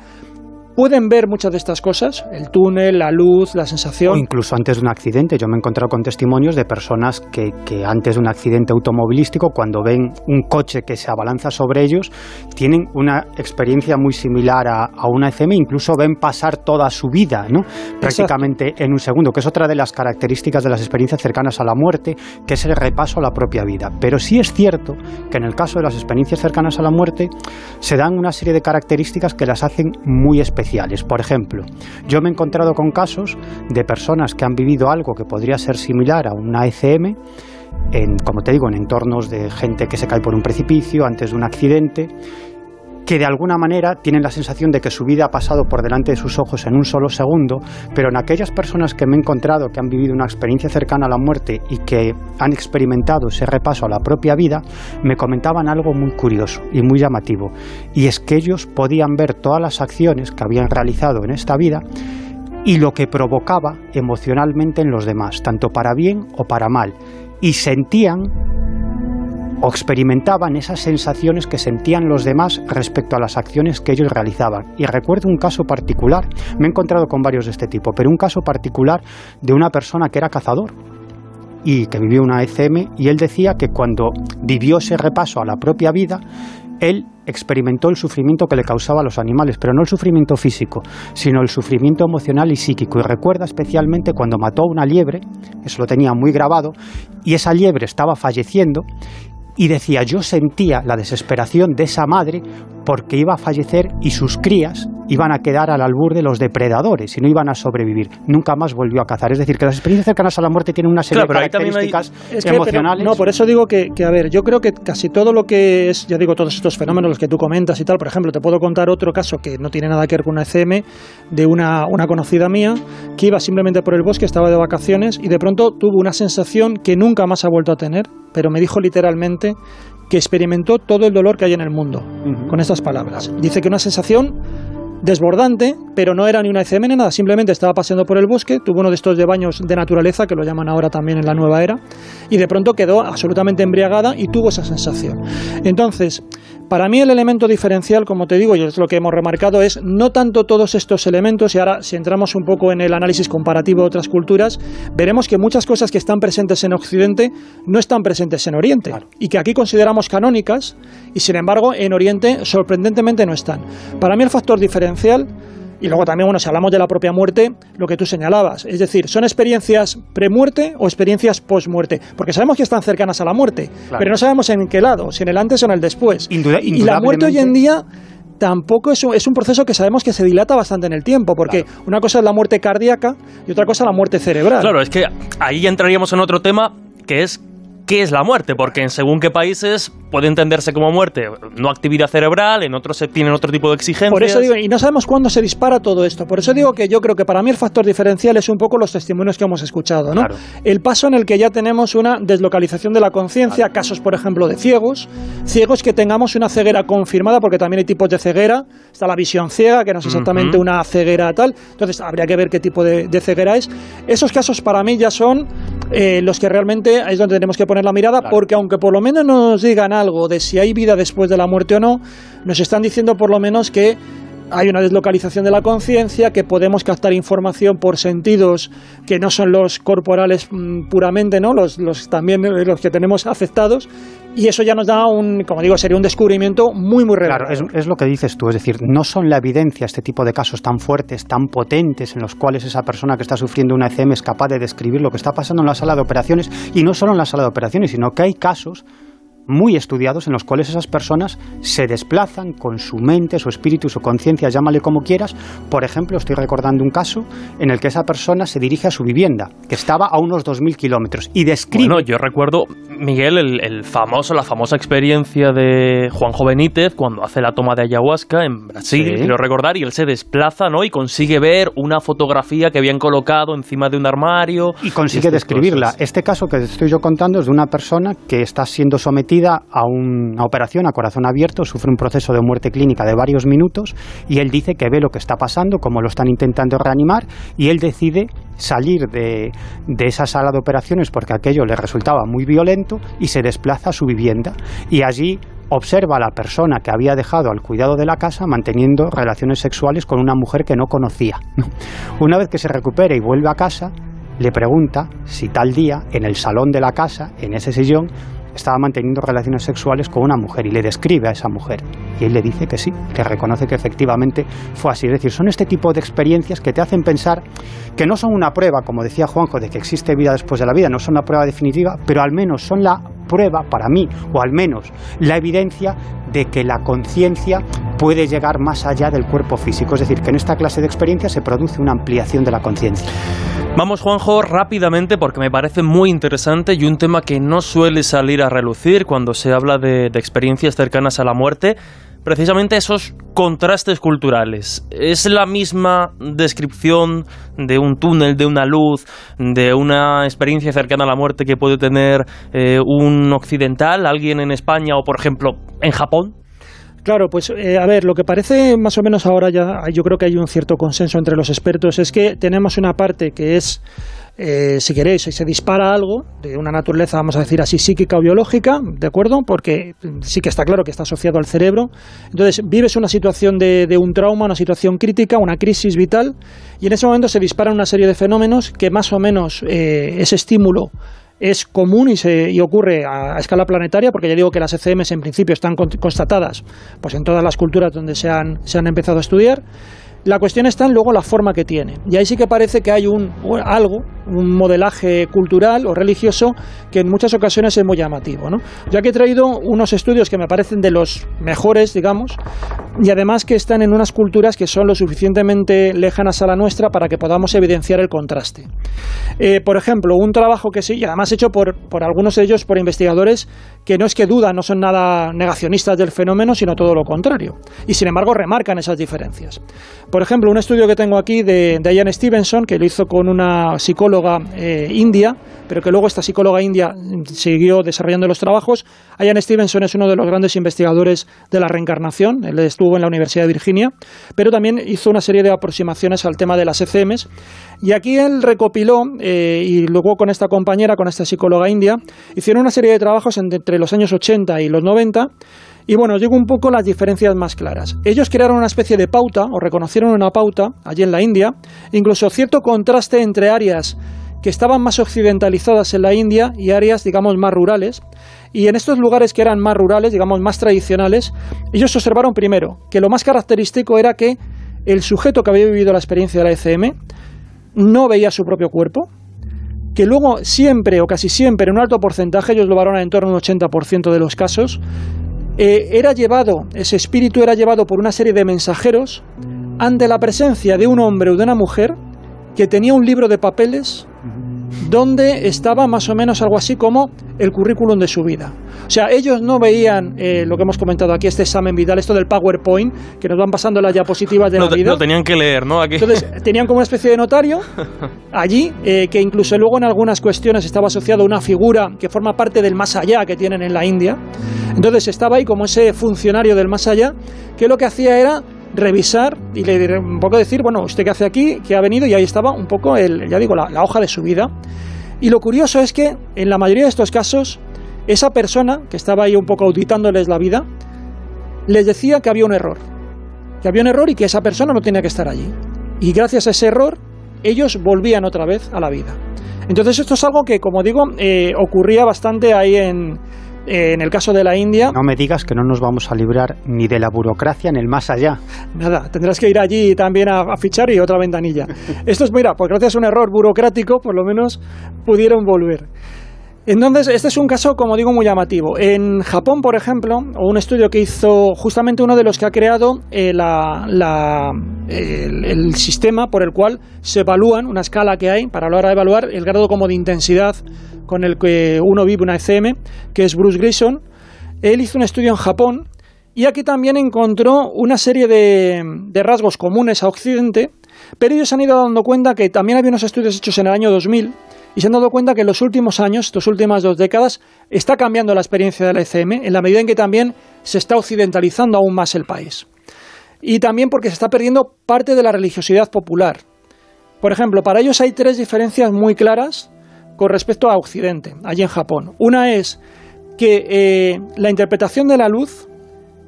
[SPEAKER 5] pueden ver muchas de estas cosas, el túnel, la luz, la sensación.
[SPEAKER 4] O incluso antes de un accidente. Yo me he encontrado con testimonios de personas que, que, antes de un accidente automovilístico, cuando ven un coche que se abalanza sobre ellos, tienen una experiencia muy similar a, a una ECM, incluso ven pasar toda su vida, ¿no? prácticamente en un segundo, que es otra de las características de las experiencias cercanas a la muerte, que es el repaso a la propia vida. Pero sí es cierto que en el caso de las experiencias cercanas a la muerte se dan una serie de características que las hacen muy especiales por ejemplo, yo me he encontrado con casos de personas que han vivido algo que podría ser similar a una ECM, en, como te digo, en entornos de gente que se cae por un precipicio antes de un accidente que de alguna manera tienen la sensación de que su vida ha pasado por delante de sus ojos en un solo segundo, pero en aquellas personas que me he encontrado que han vivido una experiencia cercana a la muerte y que han experimentado ese repaso a la propia vida, me comentaban algo muy curioso y muy llamativo, y es que ellos podían ver todas las acciones que habían realizado en esta vida y lo que provocaba emocionalmente en los demás, tanto para bien o para mal, y sentían o experimentaban esas sensaciones que sentían los demás respecto a las acciones que ellos realizaban. Y recuerdo un caso particular, me he encontrado con varios de este tipo, pero un caso particular de una persona que era cazador y que vivió una ECM y él decía que cuando vivió ese repaso a la propia vida, él experimentó el sufrimiento que le causaba a los animales, pero no el sufrimiento físico, sino el sufrimiento emocional y psíquico. Y recuerda especialmente cuando mató a una liebre, eso lo tenía muy grabado, y esa liebre estaba falleciendo, y decía, yo sentía la desesperación de esa madre porque iba a fallecer y sus crías iban a quedar al albur de los depredadores y no iban a sobrevivir. Nunca más volvió a cazar. Es decir, que las experiencias cercanas a la muerte tienen una serie de características emocionales.
[SPEAKER 5] no, por eso digo que, que, a ver, yo creo que casi todo lo que es, ya digo, todos estos fenómenos los que tú comentas y tal, por ejemplo, te puedo contar otro caso que no tiene nada que ver con una ECM de una, una conocida mía que iba simplemente por el bosque, estaba de vacaciones y de pronto tuvo una sensación que nunca más ha vuelto a tener, pero me dijo literalmente que experimentó todo el dolor que hay en el mundo, con estas palabras. Dice que una sensación desbordante, pero no era ni una ECM ni nada, simplemente estaba paseando por el bosque, tuvo uno de estos de baños de naturaleza, que lo llaman ahora también en la nueva era, y de pronto quedó absolutamente embriagada y tuvo esa sensación. Entonces, para mí el elemento diferencial, como te digo, y es lo que hemos remarcado, es no tanto todos estos elementos, y ahora si entramos un poco en el análisis comparativo de otras culturas, veremos que muchas cosas que están presentes en Occidente no están presentes en Oriente, y que aquí consideramos canónicas, y sin embargo en Oriente sorprendentemente no están. Para mí el factor diferencial y luego también, bueno, si hablamos de la propia muerte, lo que tú señalabas, es decir, ¿son experiencias premuerte o experiencias postmuerte? Porque sabemos que están cercanas a la muerte, pero no sabemos en qué lado, si en el antes o en el después. y la muerte hoy en día tampoco es un, es un, proceso que sabemos que se dilata bastante en el tiempo, porque una cosa es la muerte cardíaca y otra cosa la muerte cerebral.
[SPEAKER 2] Claro, es que ahí entraríamos en otro tema que es qué es la muerte, porque en según qué países puede entenderse como muerte, no actividad cerebral, en otros se tienen otro tipo de exigencias.
[SPEAKER 5] Por eso digo, y no sabemos cuándo se dispara todo esto. Por eso digo que yo creo que para mí el factor diferencial es un poco los testimonios que hemos escuchado, ¿no? El paso en el que ya tenemos una deslocalización de la conciencia, casos, por ejemplo, de ciegos, ciegos que tengamos una ceguera confirmada, porque también hay tipos de ceguera, está la visión ciega, que no es exactamente una ceguera tal, entonces habría que ver qué tipo de, ceguera es. Esos casos para mí ya son eh, los que realmente es donde tenemos que poner la mirada, porque aunque por lo menos nos digan algo de si hay vida después de la muerte o no, nos están diciendo por lo menos que hay una deslocalización de la conciencia, que podemos captar información por sentidos que no son los corporales mm, puramente, ¿no? Los, los también los que tenemos afectados. Y eso ya nos da un, como digo, sería un descubrimiento muy, muy real.
[SPEAKER 4] Claro, es, es, lo que dices tú, es decir, no son la evidencia este tipo de casos tan fuertes, tan potentes, en los cuales esa persona que está sufriendo una ECM es capaz de describir lo que está pasando en la sala de operaciones, y no solo en la sala de operaciones, sino que hay casos muy estudiados en los cuales esas personas se desplazan con su mente, su espíritu, su conciencia, llámale como quieras. Por ejemplo, estoy recordando un caso en el que esa persona se dirige a su vivienda, que estaba a unos 2.000 kilómetros, y describe...
[SPEAKER 2] Bueno, yo recuerdo, Miguel, el, famoso, la famosa experiencia de Juanjo Benítez cuando hace la toma de ayahuasca en Brasil, quiero recordar, y él se desplaza, ¿no? Y consigue ver una fotografía que habían colocado encima de un armario.
[SPEAKER 4] Y consigue describirla. Este caso que estoy yo contando es de una persona que está siendo sometida a una operación a corazón abierto, sufre un proceso de muerte clínica de varios minutos y él dice que ve lo que está pasando, cómo lo están intentando reanimar y él decide salir de, de esa sala de operaciones porque aquello le resultaba muy violento y se desplaza a su vivienda y allí observa a la persona que había dejado al cuidado de la casa manteniendo relaciones sexuales con una mujer que no conocía. Una vez que se recupera y vuelve a casa, le pregunta si tal día, en el salón de la casa, en ese sillón, estaba manteniendo relaciones sexuales con una mujer y le describe a esa mujer. Y él le dice que sí, que reconoce que efectivamente fue así. Es decir, son este tipo de experiencias que te hacen pensar que no son una prueba, como decía Juanjo, de que existe vida después de la vida, no son una prueba definitiva, pero al menos son la prueba para mí, o al menos la evidencia de que la conciencia puede llegar más allá del cuerpo físico. Es decir, que en esta clase de experiencias se produce una ampliación de la conciencia.
[SPEAKER 2] Vamos, Juanjo, rápidamente porque me parece muy interesante y un tema que no suele salir a relucir cuando se habla de, experiencias cercanas a la muerte precisamente esos contrastes culturales. ¿Es la misma descripción de un túnel, de una luz, de una experiencia cercana a la muerte que puede tener eh, un occidental, alguien en España o, por ejemplo, en Japón?
[SPEAKER 5] Claro, pues eh, a ver, lo que parece más o menos ahora ya, yo creo que hay un cierto consenso entre los expertos, es que tenemos una parte que es, eh, si queréis, se dispara algo de una naturaleza, vamos a decir así, psíquica o biológica, ¿de acuerdo? Porque sí que está claro que está asociado al cerebro. Entonces, vives una situación de, un trauma, una situación crítica, una crisis vital, y en ese momento se disparan una serie de fenómenos que más o menos eh, ese estímulo es común y, se, y ocurre a, escala planetaria, porque ya digo que las ECMs en principio están constatadas pues en todas las culturas donde se han, se han empezado a estudiar. La cuestión está en luego la forma que tiene. Y ahí sí que parece que hay un, algo, un modelaje cultural o religioso que en muchas ocasiones es muy llamativo. ¿no? Ya que he traído unos estudios que me parecen de los mejores, digamos, y además que están en unas culturas que son lo suficientemente lejanas a la nuestra para que podamos evidenciar el contraste. Eh, por ejemplo, un trabajo que sí, y además hecho por, por algunos de ellos por investigadores que no es que dudan, no son nada negacionistas del fenómeno, sino todo lo contrario. Y sin embargo remarcan esas diferencias. Por ejemplo, un estudio que tengo aquí de Diane Stevenson, que lo hizo con una psicóloga eh, india, pero que luego esta psicóloga india siguió desarrollando los trabajos. Diane Stevenson es uno de los grandes investigadores de la reencarnación, él estuvo en la Universidad de Virginia, pero también hizo una serie de aproximaciones al tema de las ECMs. Y aquí él recopiló, eh, y luego con esta compañera, con esta psicóloga india, hicieron una serie de trabajos entre los años 80 y los 90 y bueno, os digo un poco las diferencias más claras. Ellos crearon una especie de pauta, o reconocieron una pauta, allí en la India, incluso cierto contraste entre áreas que estaban más occidentalizadas en la India y áreas, digamos, más rurales. Y en estos lugares que eran más rurales, digamos, más tradicionales, ellos observaron primero que lo más característico era que el sujeto que había vivido la experiencia de la ECM no veía su propio cuerpo, que luego siempre o casi siempre, en un alto porcentaje, ellos lo valoran en torno a un 80% de los casos, eh, era llevado, ese espíritu era llevado por una serie de mensajeros ante la presencia de un hombre o de una mujer que tenía un libro de papeles donde estaba más o menos algo así como el currículum de su vida. O sea, ellos no veían eh, lo que hemos comentado aquí, este examen vital, esto del PowerPoint, que nos van pasando las diapositivas de la vida.
[SPEAKER 2] Lo tenían que leer, ¿no? Aquí.
[SPEAKER 5] Entonces, tenían como una especie de notario allí, eh, que incluso luego en algunas cuestiones estaba asociado a una figura que forma parte del más allá que tienen en la India. Entonces, estaba ahí como ese funcionario del más allá, que lo que hacía era revisar y le un poco decir, bueno, ¿usted qué hace aquí? ¿Qué ha venido? Y ahí estaba un poco, el, ya digo, la, hoja de su vida. Y lo curioso es que en la mayoría de estos casos, esa persona que estaba ahí un poco auditándoles la vida, les decía que había un error. Que había un error y que esa persona no tenía que estar allí. Y gracias a ese error, ellos volvían otra vez a la vida. Entonces esto es algo que, como digo, eh, ocurría bastante ahí en, eh, en el caso de la India.
[SPEAKER 4] No me digas que no nos vamos a librar ni de la burocracia en el más allá.
[SPEAKER 5] Nada, tendrás que ir allí también a, a fichar y otra ventanilla. Esto es, mira, pues gracias a un error burocrático, por lo menos pudieron volver. Entonces, este es un caso, como digo, muy llamativo. En Japón, por ejemplo, un estudio que hizo justamente uno de los que ha creado eh, la, la, el, sistema por el cual se evalúan, una escala que hay para a la hora de evaluar el grado como de intensidad con el que uno vive una ECM, que es Bruce Grayson. Él hizo un estudio en Japón y aquí también encontró una serie de rasgos comunes a Occidente, pero ellos se han ido dando cuenta que también había unos estudios hechos en el año 2000 y se han dado cuenta que en los últimos años, estas últimas dos décadas, está cambiando la experiencia de la ECM en la medida en que también se está occidentalizando aún más el país. Y también porque se está perdiendo parte de la religiosidad popular. Por ejemplo, para ellos hay tres diferencias muy claras con respecto a Occidente, allí en Japón. Una es que eh, la interpretación de la luz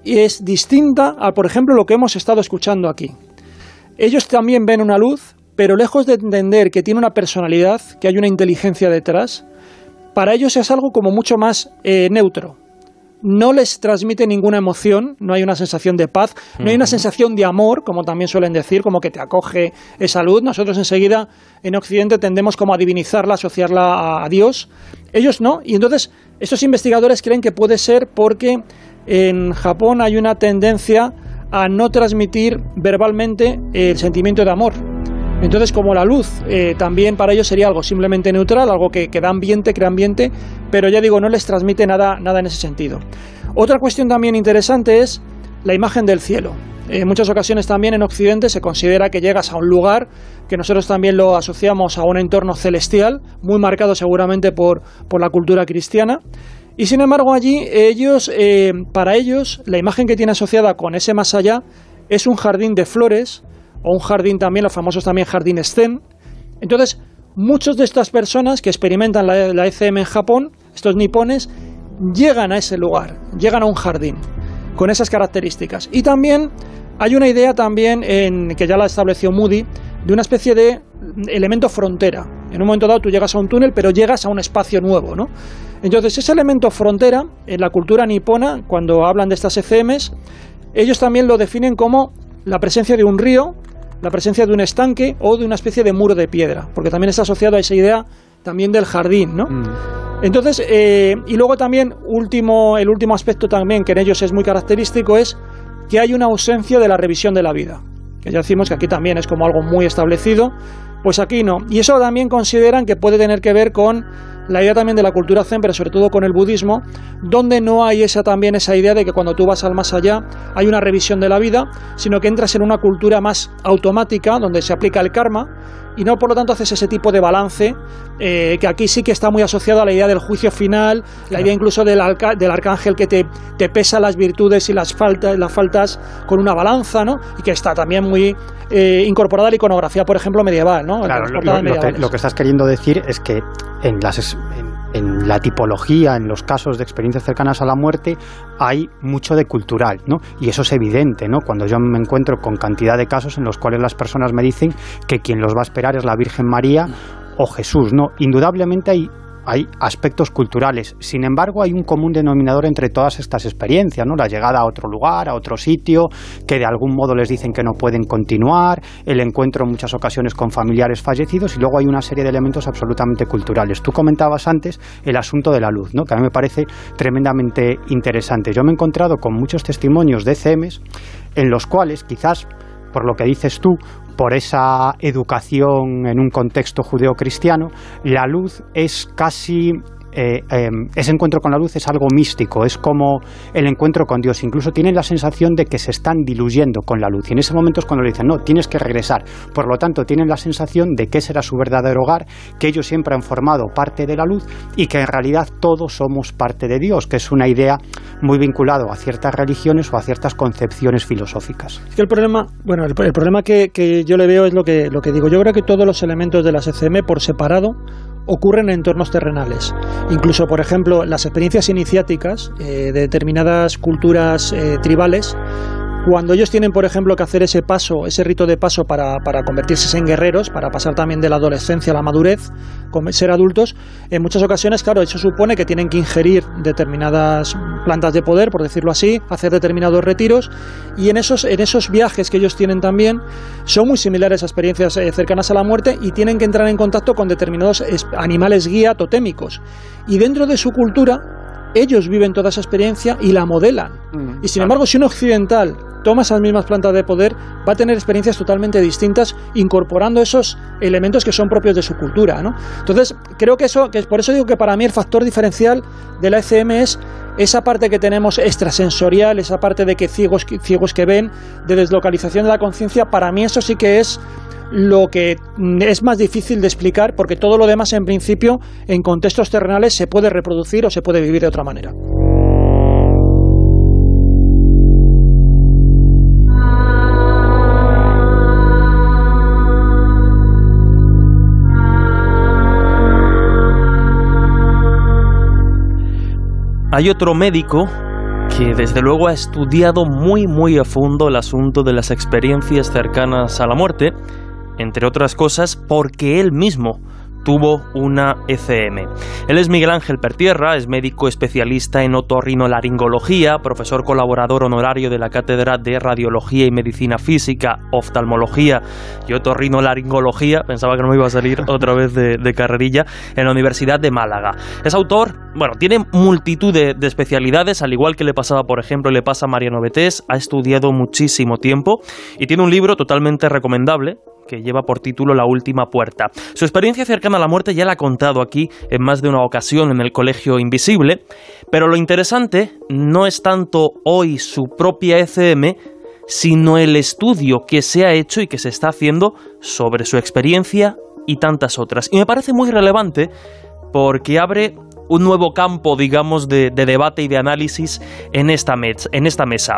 [SPEAKER 5] es distinta a, por ejemplo, lo que hemos estado escuchando aquí. Ellos también ven una luz, pero lejos de entender que tiene una personalidad, que hay una inteligencia detrás, para ellos es algo como mucho más eh, neutro. No les transmite ninguna emoción, no hay una sensación de paz, no hay una sensación de amor, como también suelen decir, como que te acoge esa luz. Nosotros enseguida en Occidente tendemos como a divinizarla, asociarla a, a Dios. Ellos no. Y entonces estos investigadores creen que puede ser porque en Japón hay una tendencia a no transmitir verbalmente el sentimiento de amor. Entonces, como la luz eh, también para ellos sería algo simplemente neutral, algo que, que, da ambiente, crea ambiente, pero ya digo, no les transmite nada, nada en ese sentido. Otra cuestión también interesante es la imagen del cielo. En muchas ocasiones también en Occidente se considera que llegas a un lugar que nosotros también lo asociamos a un entorno celestial, muy marcado seguramente por, por la cultura cristiana. Y sin embargo allí ellos, eh, para ellos, la imagen que tiene asociada con ese más allá es un jardín de flores, o un jardín también, los famosos también jardines zen. Entonces, muchas de estas personas que experimentan la, la ECM en Japón, estos nipones, llegan a ese lugar, llegan a un jardín con esas características. Y también hay una idea también en, que ya la estableció Moody de una especie de elemento frontera. En un momento dado tú llegas a un túnel, pero llegas a un espacio nuevo, ¿no? Entonces, ese elemento frontera en la cultura nipona, cuando hablan de estas ECMs, ellos también lo definen como la presencia de un río la presencia de un estanque o de una especie de muro de piedra, porque también está asociado a esa idea también del jardín, ¿no? Mm. Entonces, eh, y luego también último, el último aspecto también que en ellos es muy característico es que hay una ausencia de la revisión de la vida, que ya decimos que aquí también es como algo muy establecido, pues aquí no. Y eso también consideran que puede tener que ver con la idea también de la cultura zen, pero sobre todo con el budismo, donde no hay esa también esa idea de que cuando tú vas al más allá hay una revisión de la vida, sino que entras en una cultura más automática, donde se aplica el karma, y no por lo tanto haces ese tipo de balance eh, que aquí sí que está muy asociado a la idea del juicio final, la idea incluso del, del arcángel que te, te, pesa las virtudes y las faltas, las faltas con una balanza, ¿no? Y que está también muy eh, incorporada a la iconografía, por ejemplo, medieval, ¿no?
[SPEAKER 4] Claro, lo, lo, que, lo, que, estás queriendo decir es que en las en, la tipología, en los casos de experiencias cercanas a la muerte, hay mucho de cultural, ¿no? Y eso es evidente, ¿no? Cuando yo me encuentro con cantidad de casos en los cuales las personas me dicen que quien los va a esperar es la Virgen María o Jesús, ¿no? Indudablemente hay hay aspectos culturales. Sin embargo, hay un común denominador entre todas estas experiencias, ¿no? La llegada a otro lugar, a otro sitio, que de algún modo les dicen que no pueden continuar, el encuentro en muchas ocasiones con familiares fallecidos y luego hay una serie de elementos absolutamente culturales. Tú comentabas antes el asunto de la luz, ¿no? Que a mí me parece tremendamente interesante. Yo me he encontrado con muchos testimonios de CMs en los cuales quizás por lo que dices tú, por esa educación en un contexto judeocristiano, la luz es casi eh, em, ese encuentro con la luz es algo místico, es como el encuentro con Dios. Incluso tienen la sensación de que se están diluyendo con la luz. Y en ese momento es cuando le dicen, no, tienes que regresar. Por lo tanto, tienen la sensación de que ese era su verdadero hogar, que ellos siempre han formado parte de la luz y que en realidad todos somos parte de Dios, que es una idea muy vinculada a ciertas religiones o a ciertas concepciones filosóficas.
[SPEAKER 5] Es que el problema, bueno, el, problema que, que, yo le veo es lo que, lo que digo. Yo creo que todos los elementos de las ECM por separado ocurren en entornos terrenales. Incluso, por ejemplo, las experiencias iniciáticas eh, de determinadas culturas eh, tribales cuando ellos tienen, por ejemplo, que hacer ese paso, ese rito de paso para, para, convertirse en guerreros, para pasar también de la adolescencia a la madurez, ser adultos, en muchas ocasiones, claro, eso supone que tienen que ingerir determinadas plantas de poder, por decirlo así, hacer determinados retiros, y en esos, en esos viajes que ellos tienen también, son muy similares a experiencias eh, cercanas a la muerte y tienen que entrar en contacto con determinados animales guía totémicos. Y dentro de su cultura, ellos viven toda esa experiencia y la modelan. Mm, y sin embargo, si un occidental toma esas mismas plantas de poder, va a tener experiencias totalmente distintas, incorporando esos elementos que son propios de su cultura. ¿no? Entonces, creo que eso, que por eso digo que para mí el factor diferencial de la ECM es esa parte que tenemos extrasensorial, esa parte de que ciegos, ciegos que ven, de deslocalización de la conciencia, para mí eso sí que es lo que es más difícil de explicar porque todo lo demás en principio en contextos terrenales se puede reproducir o se puede vivir de otra manera.
[SPEAKER 2] Hay otro médico que desde luego ha estudiado muy muy a fondo el asunto de las experiencias cercanas a la muerte, entre otras cosas porque él mismo tuvo una ECM. Él es Miguel Ángel Pertierra, es médico especialista en otorrinolaringología, profesor colaborador honorario de la Cátedra de Radiología y Medicina Física, Oftalmología y Otorrinolaringología, pensaba que no me iba a salir otra vez de, carrerilla, en la Universidad de Málaga. Es autor, bueno, tiene multitud de, de especialidades, al igual que le pasaba, por ejemplo, le pasa a Mariano Betés, ha estudiado muchísimo tiempo y tiene un libro totalmente recomendable, que lleva por título La Última Puerta. Su experiencia cercana a la muerte ya la ha contado aquí en más de una ocasión en el Colegio Invisible, pero lo interesante no es tanto hoy su propia ECM, sino el estudio que se ha hecho y que se está haciendo sobre su experiencia y tantas otras. Y me parece muy relevante porque abre un nuevo campo, digamos, de, debate y de análisis en esta, en esta mesa.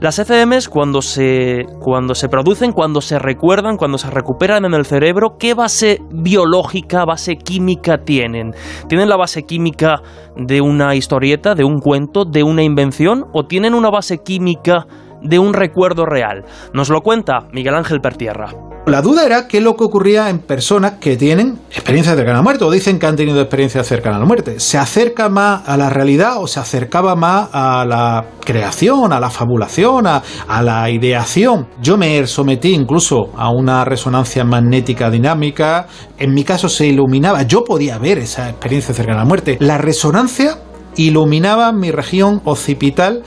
[SPEAKER 2] Las ECMs cuando se, cuando se producen, cuando se recuerdan, cuando se recuperan en el cerebro, ¿qué base biológica, base química tienen? ¿Tienen la base química de una historieta, de un cuento, de una invención? ¿O tienen una base química de un recuerdo real? Nos lo cuenta Miguel Ángel Pertierra.
[SPEAKER 9] La duda era qué es lo que ocurría en personas que tienen experiencia cercana a la muerte o dicen que han tenido experiencia cercana a la muerte. ¿Se acerca más a la realidad o se acercaba más a la creación, a la fabulación, a, la ideación? Yo me sometí incluso a una resonancia magnética dinámica. En mi caso se iluminaba. Yo podía ver esa experiencia cercana a la muerte. La resonancia iluminaba mi región occipital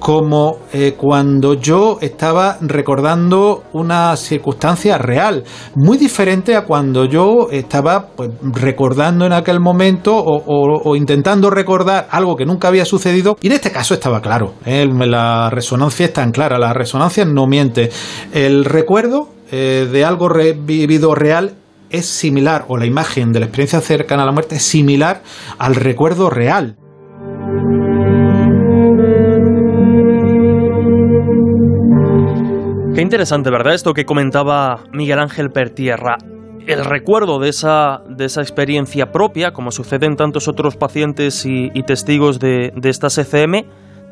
[SPEAKER 9] como eh, cuando yo estaba recordando una circunstancia real, muy diferente a cuando yo estaba pues, recordando en aquel momento o, intentando recordar algo que nunca había sucedido. Y en este caso estaba claro, ¿eh? la resonancia es tan clara, la resonancia no miente. El recuerdo eh, de algo vivido real es similar, o la imagen de la experiencia cercana a la muerte es similar al recuerdo real.
[SPEAKER 2] Interesante, ¿verdad? Esto que comentaba Miguel Ángel Pertierra. El recuerdo de esa, de esa experiencia propia, como sucede en tantos otros pacientes y, testigos de, de estas ECM,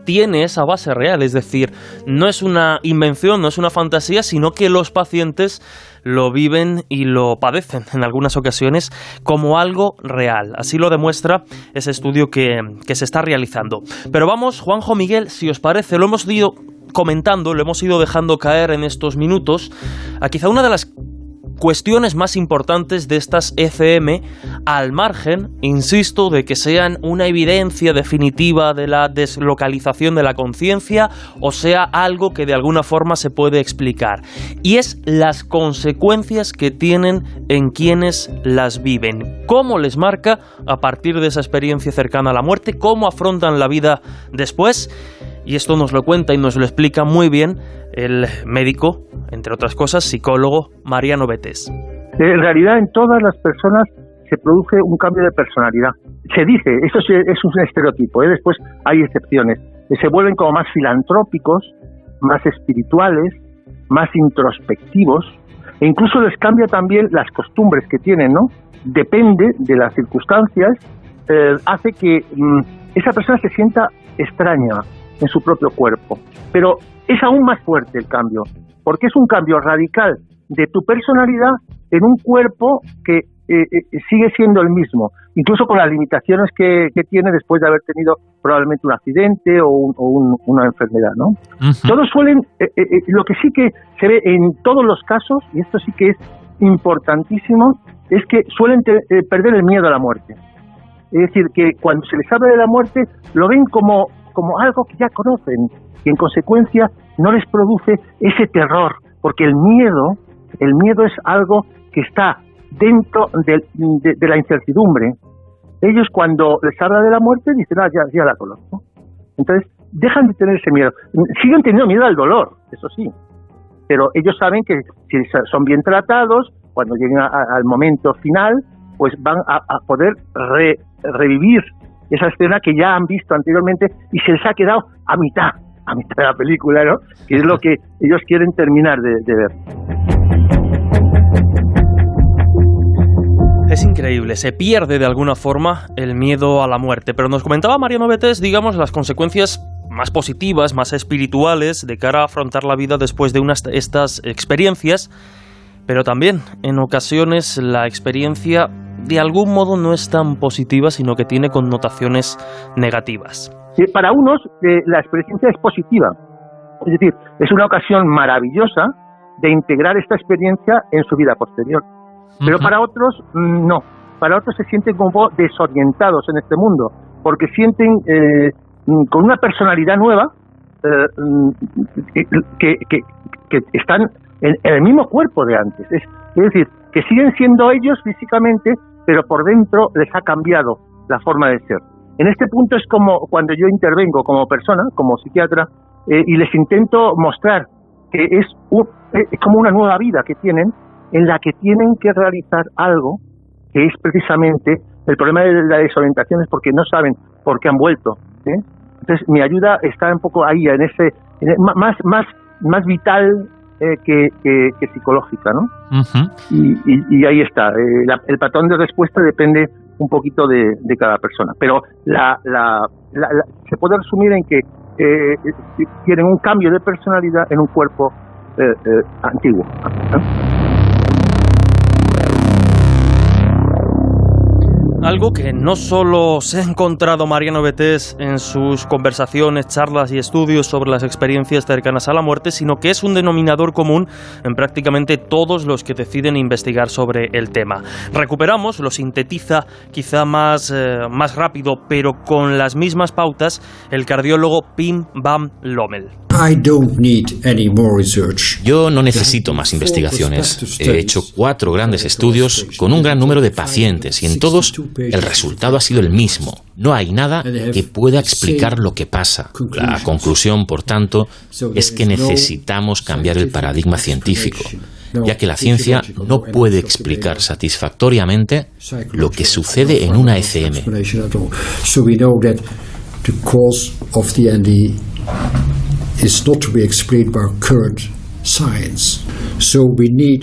[SPEAKER 2] tiene esa base real, es decir, no es una invención, no es una fantasía, sino que los pacientes lo viven y lo padecen en algunas ocasiones como algo real. Así lo demuestra ese estudio que, que se está realizando. Pero vamos, Juanjo Miguel, si os parece, lo hemos ido comentando, lo hemos ido dejando caer en estos minutos, a quizá una de las cuestiones más importantes de estas ECM al margen, insisto, de que sean una evidencia definitiva de la deslocalización de la conciencia o sea algo que de alguna forma se puede explicar. Y es las consecuencias que tienen en quienes las viven. Cómo les marca a partir de esa experiencia cercana a la muerte, cómo afrontan la vida después. Y esto nos lo cuenta y nos lo explica muy bien el médico, entre otras cosas, psicólogo Mariano Betés.
[SPEAKER 8] En realidad, en todas las personas se produce un cambio de personalidad. Se dice, eso es un estereotipo, ¿eh? después hay excepciones, se vuelven como más filantrópicos, más espirituales, más introspectivos, e incluso les cambia también las costumbres que tienen, ¿no? Depende de las circunstancias, eh, hace que mm, esa persona se sienta extraña en su propio cuerpo. Pero es aún más fuerte el cambio, porque es un cambio radical de tu personalidad en un cuerpo que eh, eh, sigue siendo el mismo, incluso con las limitaciones que, tiene después de haber tenido probablemente un accidente o, una enfermedad, ¿no? Todos suelen, eh, lo que sí que se ve en todos los casos, y esto sí que es importantísimo, es que suelen perder el miedo a la muerte. Es decir, que cuando se les habla de la muerte, lo ven como, como algo que ya conocen, y en consecuencia no les produce ese terror, porque el miedo, el miedo es algo que está dentro de, la incertidumbre. Ellos cuando les habla de la muerte dicen, ah, ya, ya la conozco. Entonces, dejan de tener ese miedo. Siguen teniendo miedo al dolor, eso sí, pero ellos saben que si son bien tratados, cuando lleguen al momento final, pues van a, poder revivir esa escena que ya han visto anteriormente y se les ha quedado a mitad, a mitad de la película, ¿no? Que es lo que ellos quieren terminar de, ver.
[SPEAKER 2] Es increíble, se pierde de alguna forma el miedo a la muerte, pero nos comentaba Mariano Betes, digamos, las consecuencias más positivas, más espirituales de cara a afrontar la vida después de unas estas experiencias, pero también en ocasiones la experiencia de algún modo no es tan positiva, sino que tiene connotaciones negativas
[SPEAKER 8] para unos eh, la experiencia es positiva, es decir, es una ocasión maravillosa de integrar esta experiencia en su vida posterior. Pero para otros mm, no, para otros se sienten como desorientados en este mundo, porque sienten eh, mm, con una personalidad nueva eh, mm, que, que, están en, el mismo cuerpo de antes. Es, es decir, que siguen siendo ellos físicamente, pero por dentro les ha cambiado la forma de ser. En este punto es como cuando yo intervengo como persona, como psiquiatra, eh, y les intento mostrar que es, eh, es como una nueva vida que tienen, en la que tienen que realizar algo que es precisamente el problema de la desorientación es porque no saben por qué han vuelto. ¿eh? Entonces mi ayuda está un poco ahí, en ese, más, más, más vital que, psicológica, ¿no? y, ahí está. el patrón de respuesta depende un poquito de, cada persona. Pero la, se puede resumir en que eh, tienen un cambio de personalidad en un cuerpo eh, eh,
[SPEAKER 2] Algo que no solo se ha encontrado Mariano Betés en sus conversaciones, charlas y estudios sobre las experiencias cercanas a la muerte, sino que es un denominador común en prácticamente todos los que deciden investigar sobre el tema. Recuperamos, lo sintetiza quizá más, eh, más rápido, pero con las mismas pautas, el cardiólogo Pim Bam Lommel.
[SPEAKER 10] Yo no necesito más investigaciones. He hecho cuatro grandes estudios con un gran número de pacientes y en todos el resultado ha sido el mismo. No hay nada que pueda explicar lo que pasa. La conclusión, por tanto, es que necesitamos cambiar el paradigma científico, ya que la ciencia no puede explicar satisfactoriamente lo que sucede en una ECM.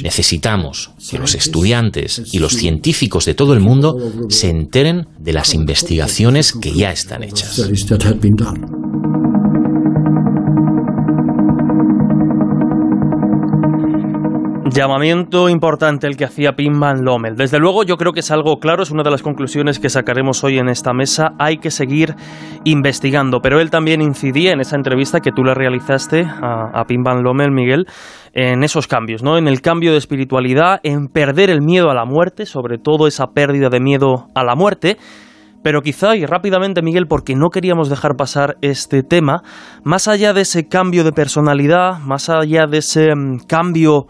[SPEAKER 10] Necesitamos que los estudiantes y los científicos de todo el mundo se enteren de las investigaciones que ya están hechas.
[SPEAKER 2] Llamamiento importante el que hacía Pim Van Lommel. Desde luego yo creo que es algo claro, es una de las conclusiones que sacaremos hoy en esta mesa. Hay que seguir investigando, pero él también incidía en esa entrevista que tú le realizaste a, a Pim Van Lommel, Miguel, en esos cambios, ¿no? En el cambio de espiritualidad, en perder el miedo a la muerte, sobre todo esa pérdida de miedo a la muerte. Pero quizá, y rápidamente Miguel, porque no queríamos dejar pasar este tema, más allá de ese cambio de personalidad, más allá de ese mm, cambio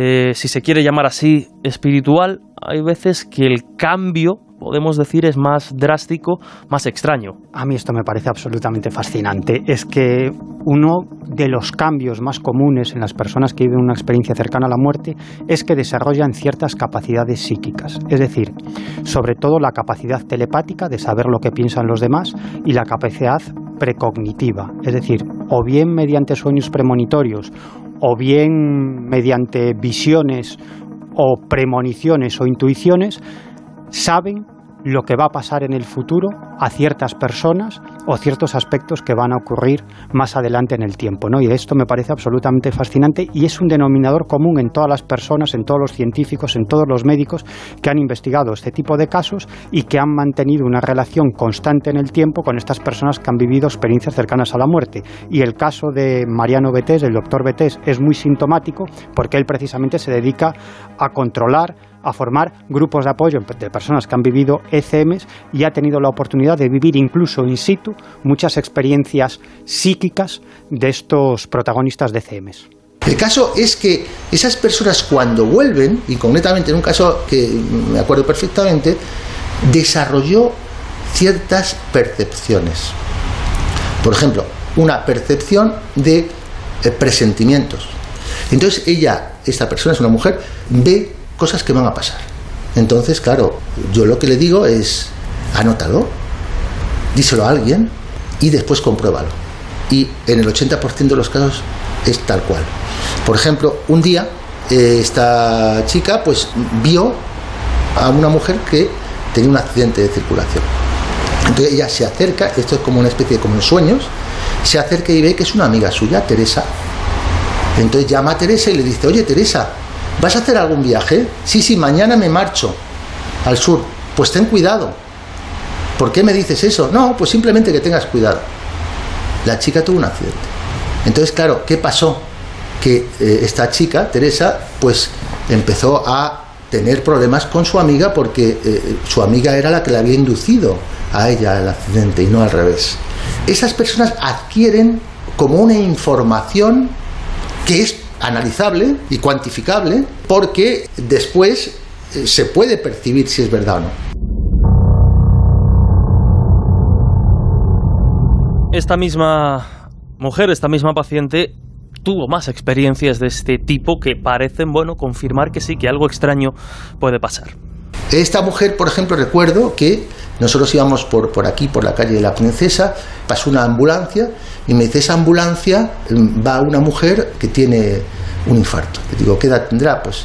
[SPEAKER 2] eh, si se quiere llamar así, espiritual, hay veces que el cambio, podemos decir, es más drástico, más extraño.
[SPEAKER 4] A mí esto me parece absolutamente fascinante. Es que uno de los cambios más comunes en las personas que viven una experiencia cercana a la muerte es que desarrollan ciertas capacidades psíquicas. Es decir, sobre todo la capacidad telepática de saber lo que piensan los demás y la capacidad precognitiva. Es decir, o bien mediante sueños premonitorios o bien mediante visiones o premoniciones o intuiciones, saben lo que va a pasar en el futuro a ciertas personas o ciertos aspectos que van a ocurrir más adelante en el tiempo. ¿no? Y esto me parece absolutamente fascinante y es un denominador común en todas las personas, en todos los científicos, en todos los médicos que han investigado este tipo de casos y que han mantenido una relación constante en el tiempo con estas personas que han vivido experiencias cercanas a la muerte. Y el caso de Mariano Betés, el doctor Betés, es muy sintomático porque él precisamente se dedica a controlar a formar grupos de apoyo de personas que han vivido ECMs y ha tenido la oportunidad de vivir incluso in situ muchas experiencias psíquicas de estos protagonistas de ECMs.
[SPEAKER 11] El caso es que esas personas cuando vuelven, y concretamente en un caso que me acuerdo perfectamente, desarrolló ciertas percepciones. Por ejemplo, una percepción de eh, presentimientos. Entonces ella, esta persona es una mujer, ve cosas que van a pasar. Entonces, claro, yo lo que le digo es, anótalo, díselo a alguien y después compruébalo. Y en el 80% de los casos es tal cual. Por ejemplo, un día eh, esta chica pues vio a una mujer que tenía un accidente de circulación. Entonces ella se acerca, esto es como una especie de como en sueños, se acerca y ve que es una amiga suya, Teresa. Entonces llama a Teresa y le dice, oye Teresa, ¿Vas a hacer algún viaje? Sí, sí, mañana me marcho al sur. Pues ten cuidado. ¿Por qué me dices eso? No, pues simplemente que tengas cuidado. La chica tuvo un accidente. Entonces, claro, ¿qué pasó? Que eh, esta chica, Teresa, pues empezó a tener problemas con su amiga porque eh, su amiga era la que le había inducido a ella el accidente y no al revés. Esas personas adquieren como una información que es analizable y cuantificable porque después eh, se puede percibir si es verdad o no.
[SPEAKER 2] Esta misma mujer, esta misma paciente, tuvo más experiencias de este tipo que parecen, bueno, confirmar que sí, que algo extraño puede pasar.
[SPEAKER 11] Esta mujer, por ejemplo, recuerdo que nosotros íbamos por, por aquí, por la calle de la Princesa, pasó una ambulancia y me dice, esa ambulancia mm, va una mujer que tiene un infarto. Le digo, ¿qué edad tendrá? Pues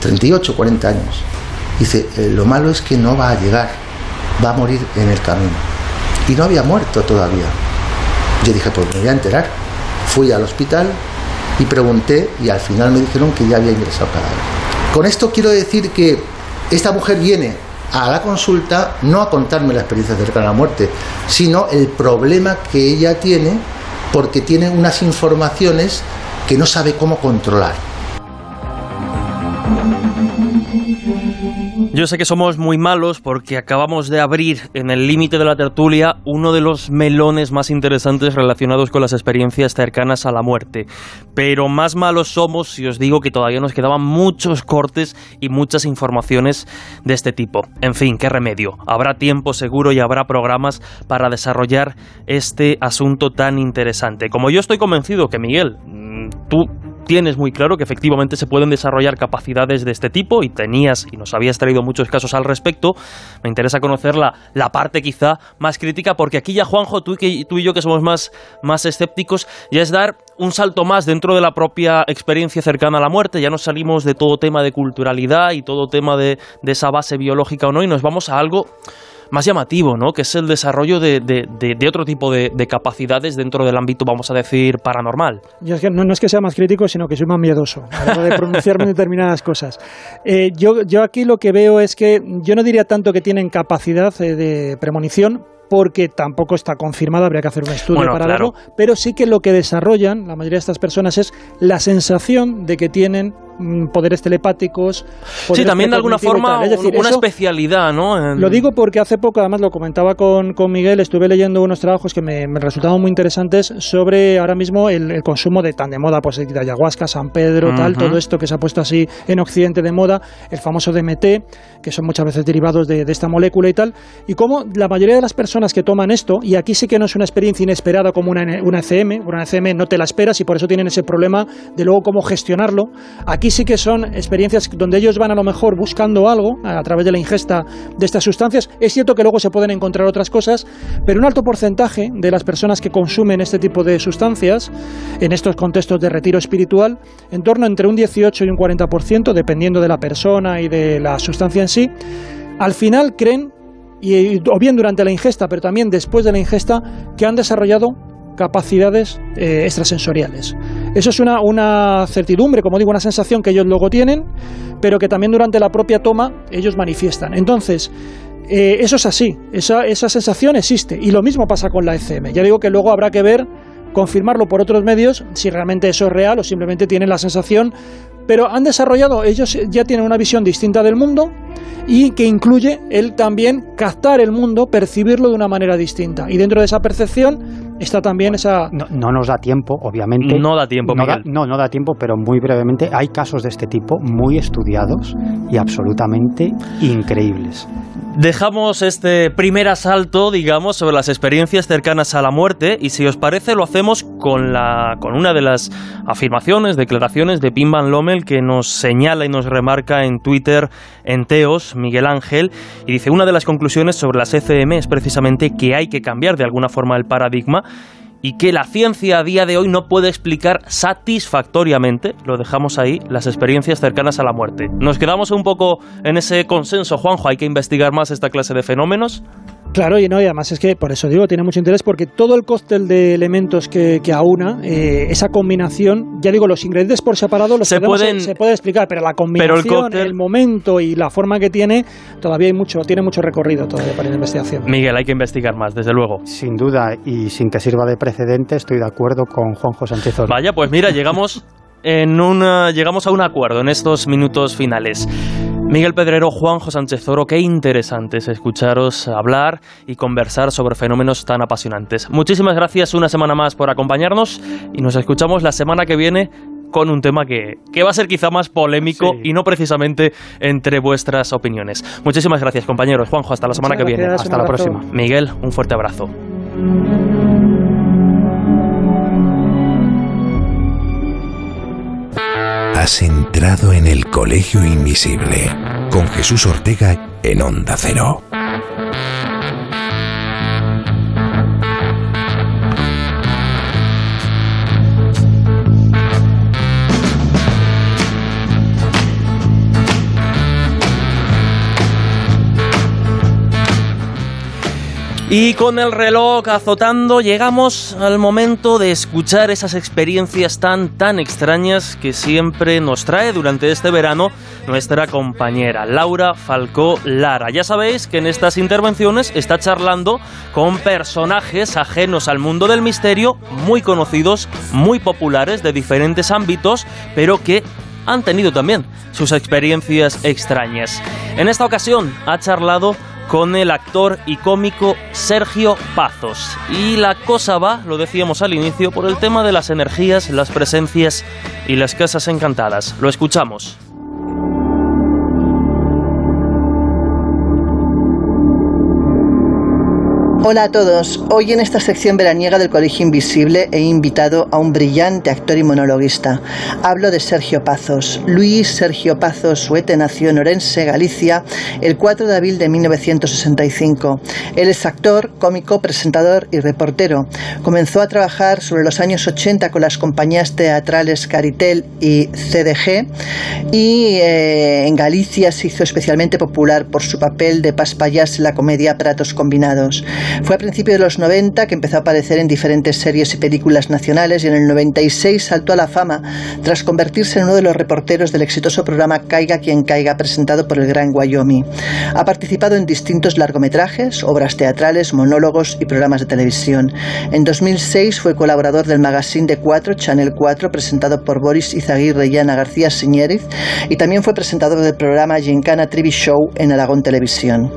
[SPEAKER 11] 38, 40 años. Dice, eh, lo malo es que no va a llegar, va a morir en el camino. Y no había muerto todavía. Yo dije, pues me voy a enterar. Fui al hospital y pregunté y al final me dijeron que ya había ingresado para Con esto quiero decir que esta mujer viene a la consulta no a contarme la experiencia cercana a la muerte, sino el problema que ella tiene porque tiene unas informaciones que no sabe cómo controlar.
[SPEAKER 2] Yo sé que somos muy malos porque acabamos de abrir en el límite de la tertulia uno de los melones más interesantes relacionados con las experiencias cercanas a la muerte. Pero más malos somos si os digo que todavía nos quedaban muchos cortes y muchas informaciones de este tipo. En fin, qué remedio. Habrá tiempo seguro y habrá programas para desarrollar este asunto tan interesante. Como yo estoy convencido que Miguel, mm, tú tienes muy claro que efectivamente se pueden desarrollar capacidades de este tipo y tenías y nos habías traído muchos casos al respecto. Me interesa conocer la, la parte quizá más crítica porque aquí ya Juanjo, tú, y, tú y yo que somos más, más escépticos, ya es dar un salto más dentro de la propia experiencia cercana a la muerte, ya nos salimos de todo tema de culturalidad y todo tema de, de esa base biológica o no y nos vamos a algo más llamativo, ¿no? Que es el desarrollo de, otro tipo de, capacidades dentro del ámbito, vamos a decir, paranormal.
[SPEAKER 5] no, es que sea más crítico, sino que soy más miedoso a de pronunciarme determinadas cosas. Eh, yo, yo aquí lo que veo es que yo no diría tanto que tienen capacidad eh, de premonición, porque tampoco está confirmado, habría que hacer un estudio para verlo, pero sí que lo que desarrollan la mayoría de estas personas es la sensación de que tienen poderes telepáticos.
[SPEAKER 2] sí, también de alguna forma es decir, una especialidad, ¿no?
[SPEAKER 5] Lo digo porque hace poco, además lo comentaba con, con Miguel, estuve leyendo unos trabajos que me, resultaban muy interesantes sobre ahora mismo el, consumo de tan de moda, pues de ayahuasca, San Pedro, tal, todo esto que se ha puesto así en Occidente de moda, el famoso DMT, que son muchas veces derivados de, esta molécula y tal, y cómo la mayoría de las personas que toman esto, y aquí sí que no es una experiencia inesperada como una, una ECM, una ECM no te la esperas y por eso tienen ese problema de luego cómo gestionarlo, aquí sí que son experiencias donde ellos van a lo mejor buscando algo a través de la ingesta de estas sustancias. Es cierto que luego se pueden encontrar otras cosas, pero un alto porcentaje de las personas que consumen este tipo de sustancias en estos contextos de retiro espiritual, en torno entre un 18 y un 40%, dependiendo de la persona y de la sustancia en sí, al final creen y, o bien durante la ingesta, pero también después de la ingesta, que han desarrollado capacidades eh, extrasensoriales. Eso es una, una, certidumbre, como digo, una sensación que ellos luego tienen, pero que también durante la propia toma ellos manifiestan. Entonces, eh, eso es así, esa, esa sensación existe y lo mismo pasa con la ECM. Ya digo que luego habrá que ver confirmarlo por otros medios si realmente eso es real o simplemente tienen la sensación pero han desarrollado, ellos ya tienen una visión distinta del mundo y que incluye el también captar el mundo, percibirlo de una manera distinta. Y dentro de esa percepción está también esa...
[SPEAKER 4] No, nos da tiempo, obviamente.
[SPEAKER 2] No da tiempo,
[SPEAKER 4] no, no, no da tiempo, pero muy brevemente hay casos de este tipo muy estudiados y absolutamente increíbles.
[SPEAKER 2] Dejamos este primer asalto, digamos, sobre las experiencias cercanas a la muerte y si os parece lo hacemos con, la, con una de las afirmaciones, declaraciones de Pim Van Lommel que nos señala y nos remarca en Twitter en Teos, Miguel Ángel, y dice una de las conclusiones sobre las ECM es precisamente que hay que cambiar de alguna forma el paradigma y que la ciencia a día de hoy no puede explicar satisfactoriamente, lo dejamos ahí, las experiencias cercanas a la muerte. Nos quedamos un poco en ese consenso, Juanjo, hay que investigar más esta clase de fenómenos.
[SPEAKER 5] Claro, y no, y además es que por eso digo, tiene mucho interés porque todo el cóctel de elementos que, que aúna, eh, esa combinación, ya digo, los ingredientes por separado los
[SPEAKER 2] se, pueden,
[SPEAKER 5] se puede explicar, pero la combinación, el, momento y la forma que tiene, todavía hay mucho, tiene mucho recorrido todavía para la investigación.
[SPEAKER 2] Miguel, hay que investigar más, desde luego.
[SPEAKER 4] Sin duda, y sin que sirva de precedente, estoy de acuerdo con Juanjo Sánchez
[SPEAKER 2] Vaya, pues mira, llegamos en una, llegamos a un acuerdo en estos minutos finales. Miguel Pedrero, Juanjo Sánchez Oro, qué interesante es escucharos hablar y conversar sobre fenómenos tan apasionantes. Muchísimas gracias una semana más por acompañarnos y nos escuchamos la semana que viene con un tema que, va a ser quizá más polémico y no precisamente entre vuestras opiniones. Muchísimas gracias compañeros. Juanjo, hasta la semana que viene.
[SPEAKER 4] Hasta la próxima.
[SPEAKER 2] Miguel, un fuerte abrazo.
[SPEAKER 3] Has entrado en el Colegio Invisible con Jesús Ortega en Onda Cero.
[SPEAKER 2] Y con el reloj azotando llegamos al momento de escuchar esas experiencias tan tan extrañas que siempre nos trae durante este verano nuestra compañera Laura Falcó Lara. Ya sabéis que en estas intervenciones está charlando con personajes ajenos al mundo del misterio, muy conocidos, muy populares de diferentes ámbitos, pero que han tenido también sus experiencias extrañas. En esta ocasión ha charlado con el actor y cómico Sergio Pazos. Y la cosa va, lo decíamos al inicio, por el tema de las energías, las presencias y las casas encantadas. Lo escuchamos.
[SPEAKER 12] Hola a todos. Hoy en esta sección veraniega del Colegio Invisible he invitado a un brillante actor y monologuista. Hablo de Sergio Pazos. Luis Sergio Pazos Suete nació en Orense, Galicia, el 4 de abril de 1965. Él es actor, cómico, presentador y reportero. Comenzó a trabajar sobre los años 80 con las compañías teatrales Caritel y CDG y eh, en Galicia se hizo especialmente popular por su papel de Paspayas en la comedia Pratos Combinados. Fue a principios de los 90 que empezó a aparecer en diferentes series y películas nacionales y en el 96 saltó a la fama tras convertirse en uno de los reporteros del exitoso programa Caiga quien caiga presentado por el Gran Wyoming. Ha participado en distintos largometrajes, obras teatrales, monólogos y programas de televisión. En 2006 fue colaborador del magazine de 4, Channel 4, presentado por Boris Izaguirre y Ana García Siñériz, y también fue presentador del programa Gincana TV Show en Aragón Televisión.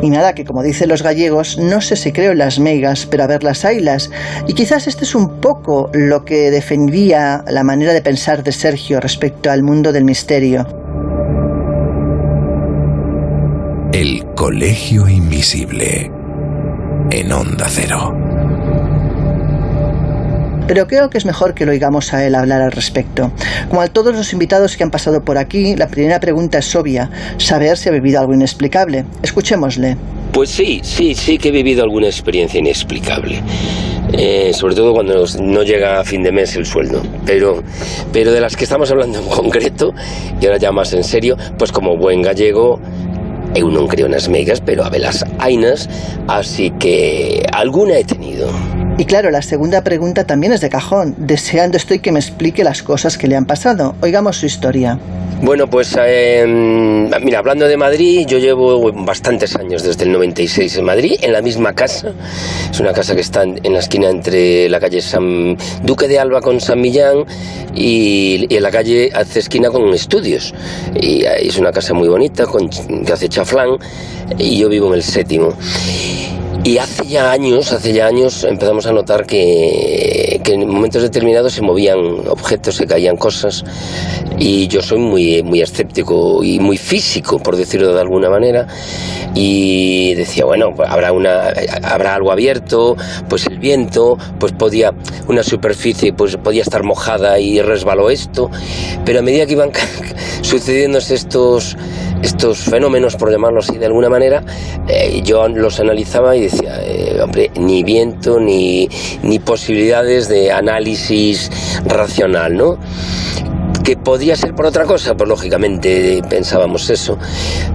[SPEAKER 12] Y nada, que como dicen los gallegos, no se se creo en las megas, pero a ver las ailas. Y quizás este es un poco lo que defendía la manera de pensar de Sergio respecto al mundo del misterio.
[SPEAKER 3] El Colegio Invisible en Onda Cero.
[SPEAKER 12] Pero creo que es mejor que lo oigamos a él hablar al respecto. Como a todos los invitados que han pasado por aquí, la primera pregunta es obvia, saber si ha vivido algo inexplicable. Escuchémosle.
[SPEAKER 13] Pues sí, sí, sí que he vivido alguna experiencia inexplicable. Eh, sobre todo cuando no llega a fin de mes el sueldo. Pero, pero de las que estamos hablando en concreto, y ahora ya más en serio, pues como buen gallego, eu non creo nas megas, pero a velas ainas, así que alguna he tenido.
[SPEAKER 12] Y claro, la segunda pregunta también es de cajón. Deseando estoy que me explique las cosas que le han pasado. Oigamos su historia.
[SPEAKER 13] Bueno, pues eh, mira, hablando de Madrid, yo llevo bastantes años, desde el 96 en Madrid, en la misma casa. Es una casa que está en la esquina entre la calle San Duque de Alba con San Millán y, en la calle hace esquina con Estudios. Y es una casa muy bonita, con, que hace chaflán, y yo vivo en el séptimo. Y hace ya años, hace ya años empezamos a notar que, que, en momentos determinados se movían objetos, se caían cosas. Y yo soy muy, muy escéptico y muy físico, por decirlo de alguna manera, y decía, bueno, habrá, una, habrá algo abierto, pues el viento, pues podía, una superficie pues podía estar mojada y resbaló esto, pero a medida que iban sucediéndose estos estos fenómenos, por llamarlo así de alguna manera, eh, yo los analizaba y decía, eh, hombre, ni viento ni, ni posibilidades de análisis racional, ¿no? que podía ser por otra cosa, pues lógicamente pensábamos eso.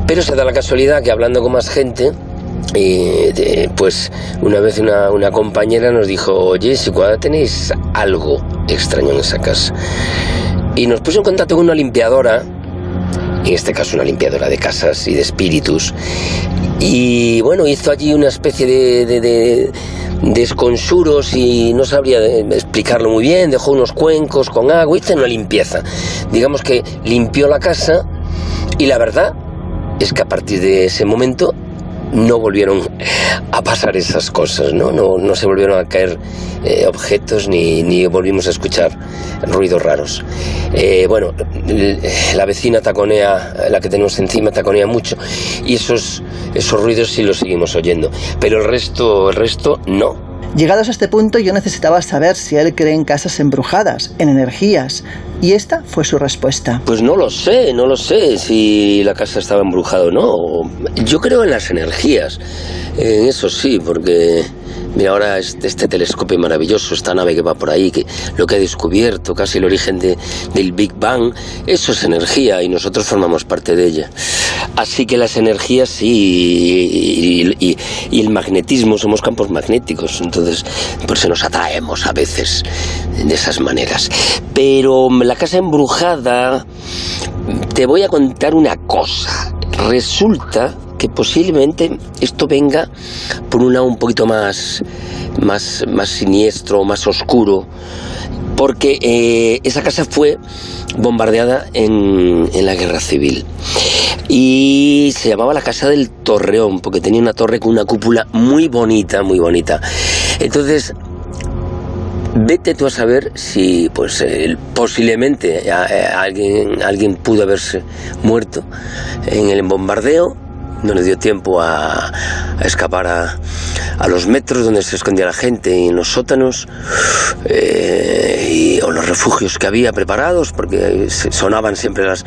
[SPEAKER 13] Pero se da la casualidad que hablando con más gente, eh, pues una vez una, una, compañera nos dijo, oye, si cuando tenéis algo extraño en esa casa. Y nos puso en contacto con una limpiadora en este caso una limpiadora de casas y de espíritus. Y bueno, hizo allí una especie de, de, de desconsuros y no sabría explicarlo muy bien, dejó unos cuencos con agua, hizo una limpieza. Digamos que limpió la casa y la verdad es que a partir de ese momento no volvieron a pasar esas cosas, ¿no? No, no se volvieron a caer eh, objetos ni, ni, volvimos a escuchar ruidos raros. Eh, bueno, la vecina taconea, la que tenemos encima, taconea mucho y esos, esos ruidos sí los seguimos oyendo, pero el resto, el resto no.
[SPEAKER 12] Llegados a este punto yo necesitaba saber si él cree en casas embrujadas, en energías, y esta fue su respuesta.
[SPEAKER 13] Pues no lo sé, no lo sé si la casa estaba embrujada o no. Yo creo en las energías, en eso sí, porque Mira ahora este, telescopio maravilloso, esta nave que va por ahí, que lo que ha descubierto, casi el origen de, del Big Bang, eso es energía y nosotros formamos parte de ella. Así que las energías sí, y, y, el magnetismo, somos campos magnéticos, entonces por eso nos atraemos a veces de esas maneras. Pero la casa embrujada, te voy a contar una cosa. Resulta que posiblemente esto venga por un lado un poquito más, más, más siniestro, más oscuro, porque eh, esa casa fue bombardeada en, en, la guerra civil. Y se llamaba la Casa del Torreón, porque tenía una torre con una cúpula muy bonita, muy bonita. Entonces, vete tú a saber si pues posiblemente eh, alguien, alguien pudo haberse muerto en el bombardeo no le dio tiempo a, escapar a, a, los metros donde se escondía la gente y en los sótanos eh, o los refugios que había preparados porque sonaban siempre las,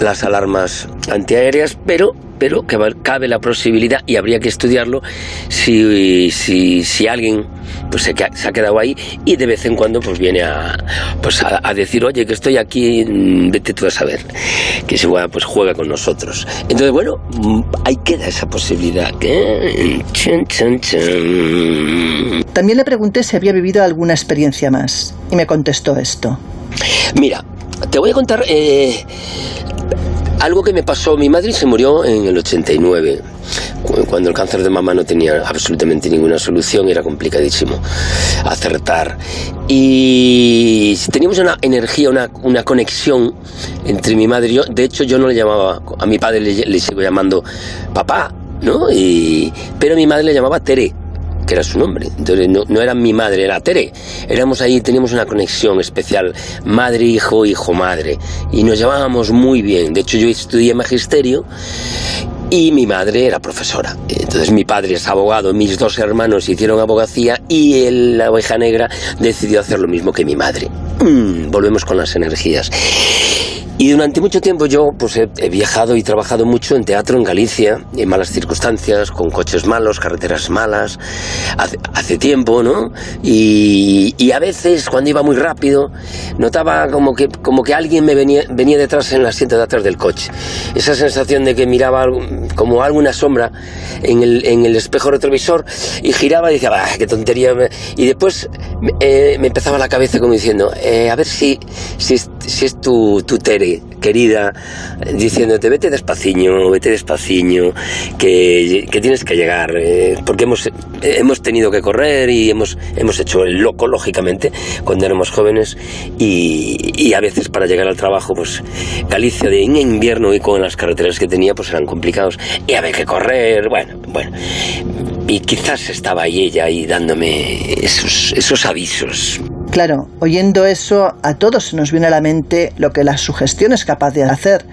[SPEAKER 13] las alarmas antiaéreas, pero pero que cabe la posibilidad y habría que estudiarlo si, si, si alguien pues se, se, ha quedado ahí y de vez en cuando pues viene a, pues a, decir oye que estoy aquí mm, vete tú a saber que se juega, pues juega con nosotros entonces bueno mm, ahí queda esa posibilidad
[SPEAKER 12] también le pregunté si había vivido alguna experiencia más y me contestó esto.
[SPEAKER 13] Mira te voy a contar eh, algo que me pasó, mi madre se murió en el 89, cuando el cáncer de mama no tenía absolutamente ninguna solución, era complicadísimo acertar. Y teníamos una energía, una, una conexión entre mi madre y yo. De hecho, yo no le llamaba, a mi padre le, le sigo llamando papá, ¿no? Y, pero mi madre le llamaba Tere que era su nombre. Entonces no, no, era mi madre, era Tere. Éramos ahí, teníamos una conexión especial, madre-hijo, hijo-madre. Y nos llevábamos muy bien. De hecho, yo estudié magisterio y mi madre era profesora. Entonces mi padre es abogado, mis dos hermanos hicieron abogacía y la oveja negra decidió hacer lo mismo que mi madre. Mm, volvemos con las energías. Y durante mucho tiempo yo pues he, viajado y trabajado mucho en teatro en Galicia, en malas circunstancias, con coches malos, carreteras malas, hace, tiempo, ¿no? Y, y, a veces cuando iba muy rápido notaba como que, como que alguien me venía, venía detrás en la asiento de atrás del coche. Esa sensación de que miraba como alguna sombra en el, en el espejo retrovisor y giraba y decía, bah, qué tontería. Y después eh, me empezaba la cabeza como diciendo, eh, a ver si, si, si es tu, tu querida, diciéndote, vete despaciño, vete despaciño, que, que tienes que llegar, eh, porque hemos, hemos tenido que correr y hemos, hemos hecho el loco, lógicamente, cuando éramos jóvenes, y, a veces para llegar al trabajo, pues Galicia de en invierno y con las carreteras que tenía, pues eran complicados, y había que correr, bueno, bueno. Y quizás estaba ahí ella ahí dándome esos, esos avisos.
[SPEAKER 12] Claro, oyendo eso, a todos se nos viene a la mente lo que la sugestión es capaz de hacer.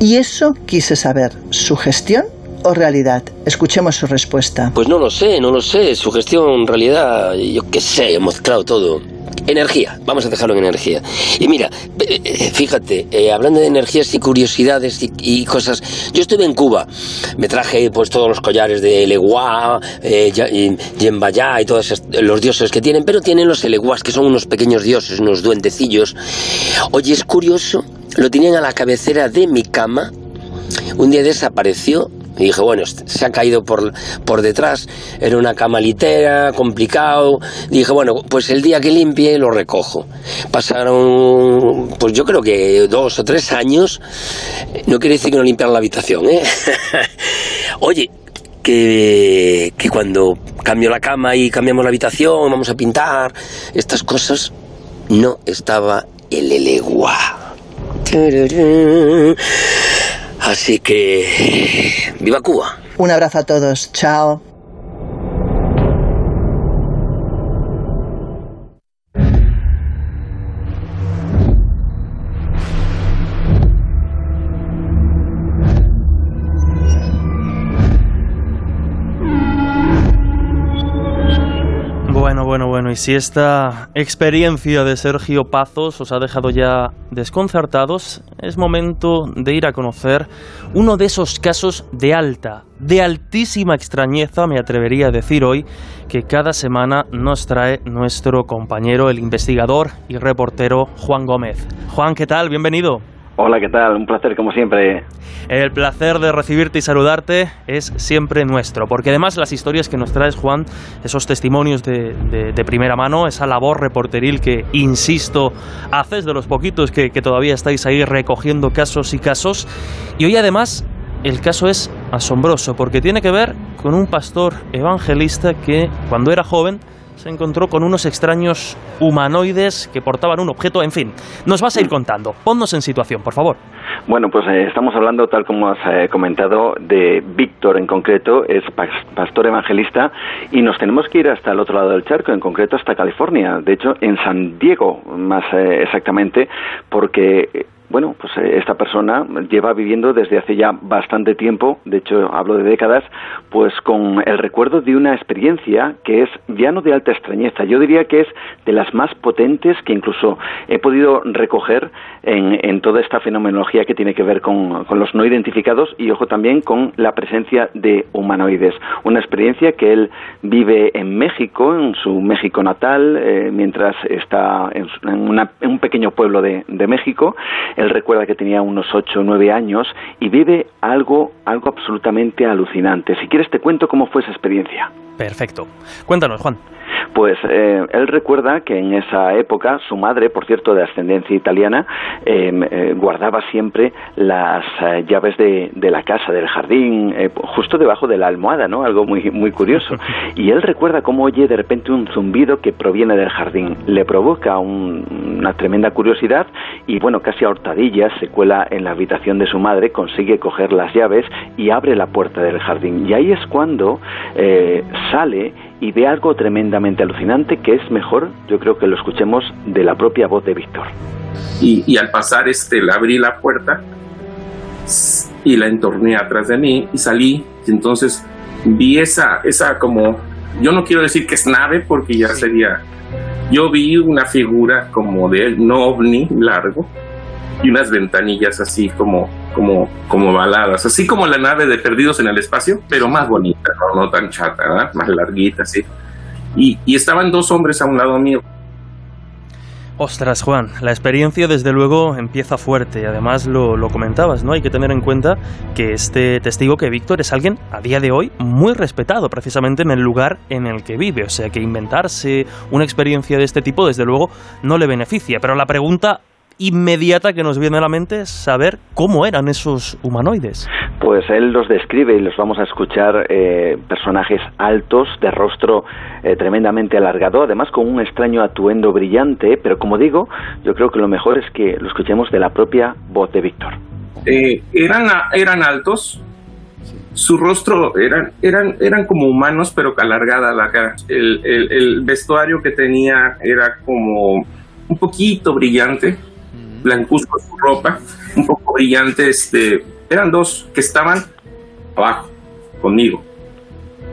[SPEAKER 12] Y eso quise saber, ¿sugestión o realidad? Escuchemos su respuesta.
[SPEAKER 13] Pues no lo sé, no lo sé. Sugestión, realidad, yo qué sé, hemos mezclado todo. Energía, vamos a dejarlo en energía. Y mira, eh, fíjate, eh, hablando de energías y curiosidades y, cosas, yo estuve en Cuba, me traje pues todos los collares de Eleguá, eh, Yembayá y todos los dioses que tienen, pero tienen los Eleguás, que son unos pequeños dioses, unos duendecillos. Oye, es curioso, lo tenían a la cabecera de mi cama, un día desapareció y dije, bueno, se ha caído por, por detrás, era una cama litera, complicado. dije, bueno, pues el día que limpie lo recojo. Pasaron, pues yo creo que dos o tres años. No quiere decir que no limpiaran la habitación, ¿eh? Oye, que, que cuando cambio la cama y cambiamos la habitación, vamos a pintar, estas cosas, no estaba el elegua. Así que... ¡Viva Cuba!
[SPEAKER 12] Un abrazo a todos. Chao.
[SPEAKER 2] Y si esta experiencia de Sergio Pazos os ha dejado ya desconcertados, es momento de ir a conocer uno de esos casos de alta, de altísima extrañeza, me atrevería a decir hoy, que cada semana nos trae nuestro compañero, el investigador y reportero Juan Gómez. Juan, ¿qué tal? Bienvenido.
[SPEAKER 14] Hola, ¿qué tal? Un placer como siempre.
[SPEAKER 2] El placer de recibirte y saludarte es siempre nuestro, porque además las historias que nos traes, Juan, esos testimonios de, primera mano, esa labor reporteril que, insisto, haces de los poquitos que, que todavía estáis ahí recogiendo casos y casos, y hoy además el caso es asombroso, porque tiene que ver con un pastor evangelista que, cuando era joven, se encontró con unos extraños humanoides que portaban un objeto, en fin, nos vas a ir contando. Ponnos en situación, por favor.
[SPEAKER 14] Bueno, pues eh, estamos hablando, tal como has eh, comentado, de Víctor en concreto, es pastor evangelista y nos tenemos que ir hasta el otro lado del charco, en concreto hasta California, de hecho en San Diego más eh, exactamente, porque bueno, pues eh, esta persona lleva viviendo desde hace ya bastante tiempo, de hecho hablo de décadas, pues con el recuerdo de una experiencia que es ya no de alta extrañeza, yo diría que es de las más potentes que incluso he podido recoger en, toda esta fenomenología que tiene que ver con, los no identificados y ojo también con la presencia de humanoides. Una experiencia que él vive en México, en su México natal, eh, mientras está en, un pequeño pueblo de, de México. Él recuerda que tenía unos 8 o 9 años y vive algo, algo absolutamente alucinante. Si quieres te cuento cómo fue esa experiencia.
[SPEAKER 2] Perfecto. Cuéntanos, Juan.
[SPEAKER 14] Pues eh, él recuerda que en esa época su madre, por cierto, de ascendencia italiana, em, eh, guardaba siempre las eh, llaves de, la casa, del jardín, justo debajo de la almohada, ¿no? Algo muy, muy curioso. Y él recuerda cómo oye de repente un zumbido que proviene del jardín. Le provoca una tremenda curiosidad y, bueno, casi a hortadillas se cuela en la habitación de su madre, consigue coger las llaves y abre la puerta del jardín. Y ahí es cuando sale y ve algo tremendamente alucinante que es mejor, yo creo que lo escuchemos de la propia voz de Víctor.
[SPEAKER 15] Y, al pasar, este, le abrí la puerta y la entorné atrás de mí y salí. Y entonces vi esa, esa como, yo no quiero decir que es nave porque ya sería, yo vi una figura como de un ovni largo y unas ventanillas así como, como, como baladas, así como la nave de Perdidos en el Espacio, pero más bonita, no, tan chata, más larguita, así. Y, y estaban dos hombres a un lado mío.
[SPEAKER 2] Ostras, Juan, la experiencia desde luego empieza fuerte. Además lo, lo, comentabas, ¿no? Hay que tener en cuenta que este testigo, que Víctor, es alguien a día de hoy muy respetado precisamente en el lugar en el que vive. O sea que inventarse una experiencia de este tipo desde luego no le beneficia. Pero la pregunta inmediata que nos viene a la mente saber cómo eran esos humanoides.
[SPEAKER 14] Pues él los describe y los vamos a escuchar eh, personajes altos, de rostro eh, tremendamente alargado, además con un extraño atuendo brillante, pero como digo, yo creo que lo mejor es que lo escuchemos de la propia voz de Víctor.
[SPEAKER 15] Eh, eran, eran altos, su rostro eran, eran, eran como humanos, pero alargada la cara. El, el, el vestuario que tenía era como un poquito brillante, blancuzco su ropa, un poco brillante, este, eran dos que estaban abajo conmigo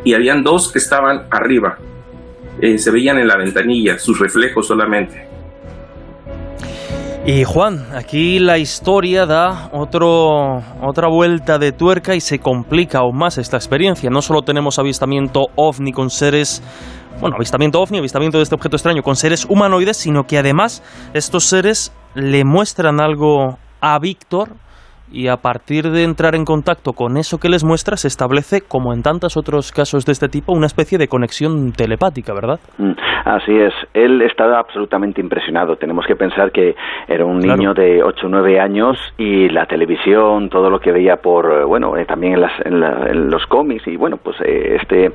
[SPEAKER 15] y habían dos que estaban arriba. Eh, se veían en la ventanilla, sus reflejos solamente.
[SPEAKER 2] Y Juan, aquí la historia da otro, otra vuelta de tuerca y se complica aún más esta experiencia. No solo tenemos avistamiento ovni con seres bueno, avistamiento ovni, avistamiento de este objeto extraño con seres humanoides, sino que además estos seres le muestran algo a Víctor y a partir de entrar en contacto con eso que les muestra se establece, como en tantos otros casos de este tipo, una especie de conexión telepática, ¿verdad?
[SPEAKER 14] Mm, así es. Él estaba absolutamente impresionado. Tenemos que pensar que era un niño de 8 o 9 años y la televisión, todo lo que veía por, eh, bueno, eh, también en, los cómics y, bueno, pues eh, este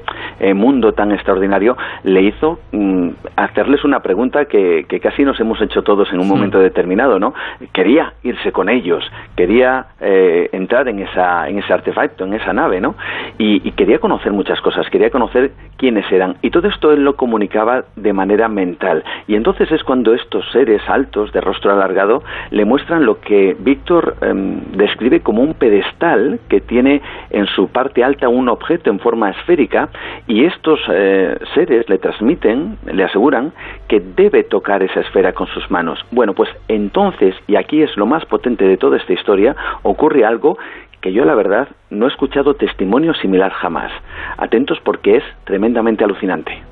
[SPEAKER 14] mundo tan extraordinario le hizo mm, hacerles una pregunta que, casi nos hemos hecho todos en un momento determinado, ¿no? Quería irse con ellos, quería eh, entrar en, esa, en ese artefacto, en esa nave, ¿no? Y, quería conocer muchas cosas, quería conocer quiénes eran. Y todo esto él lo comunicaba de manera mental. Y entonces es cuando estos seres altos, de rostro alargado, le muestran lo que Víctor em, describe como un pedestal que tiene en su parte alta un objeto en forma esférica y estos eh, seres le transmiten, le aseguran que debe tocar esa esfera con sus manos. Bueno, pues entonces, y aquí es lo más potente de toda esta historia, ocurre algo que yo la verdad no he escuchado testimonio similar jamás. Atentos porque es tremendamente alucinante.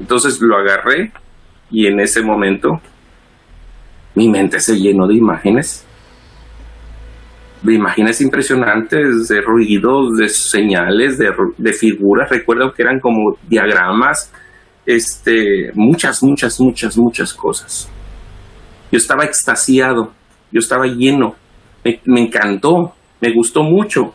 [SPEAKER 15] Entonces lo agarré y en ese momento mi mente se llenó de imágenes, de imágenes impresionantes, de ruidos, de señales, de, de figuras. Recuerdo que eran como diagramas, este, muchas, muchas, muchas, muchas cosas. Yo estaba extasiado, yo estaba lleno me, encantó, me gustó mucho.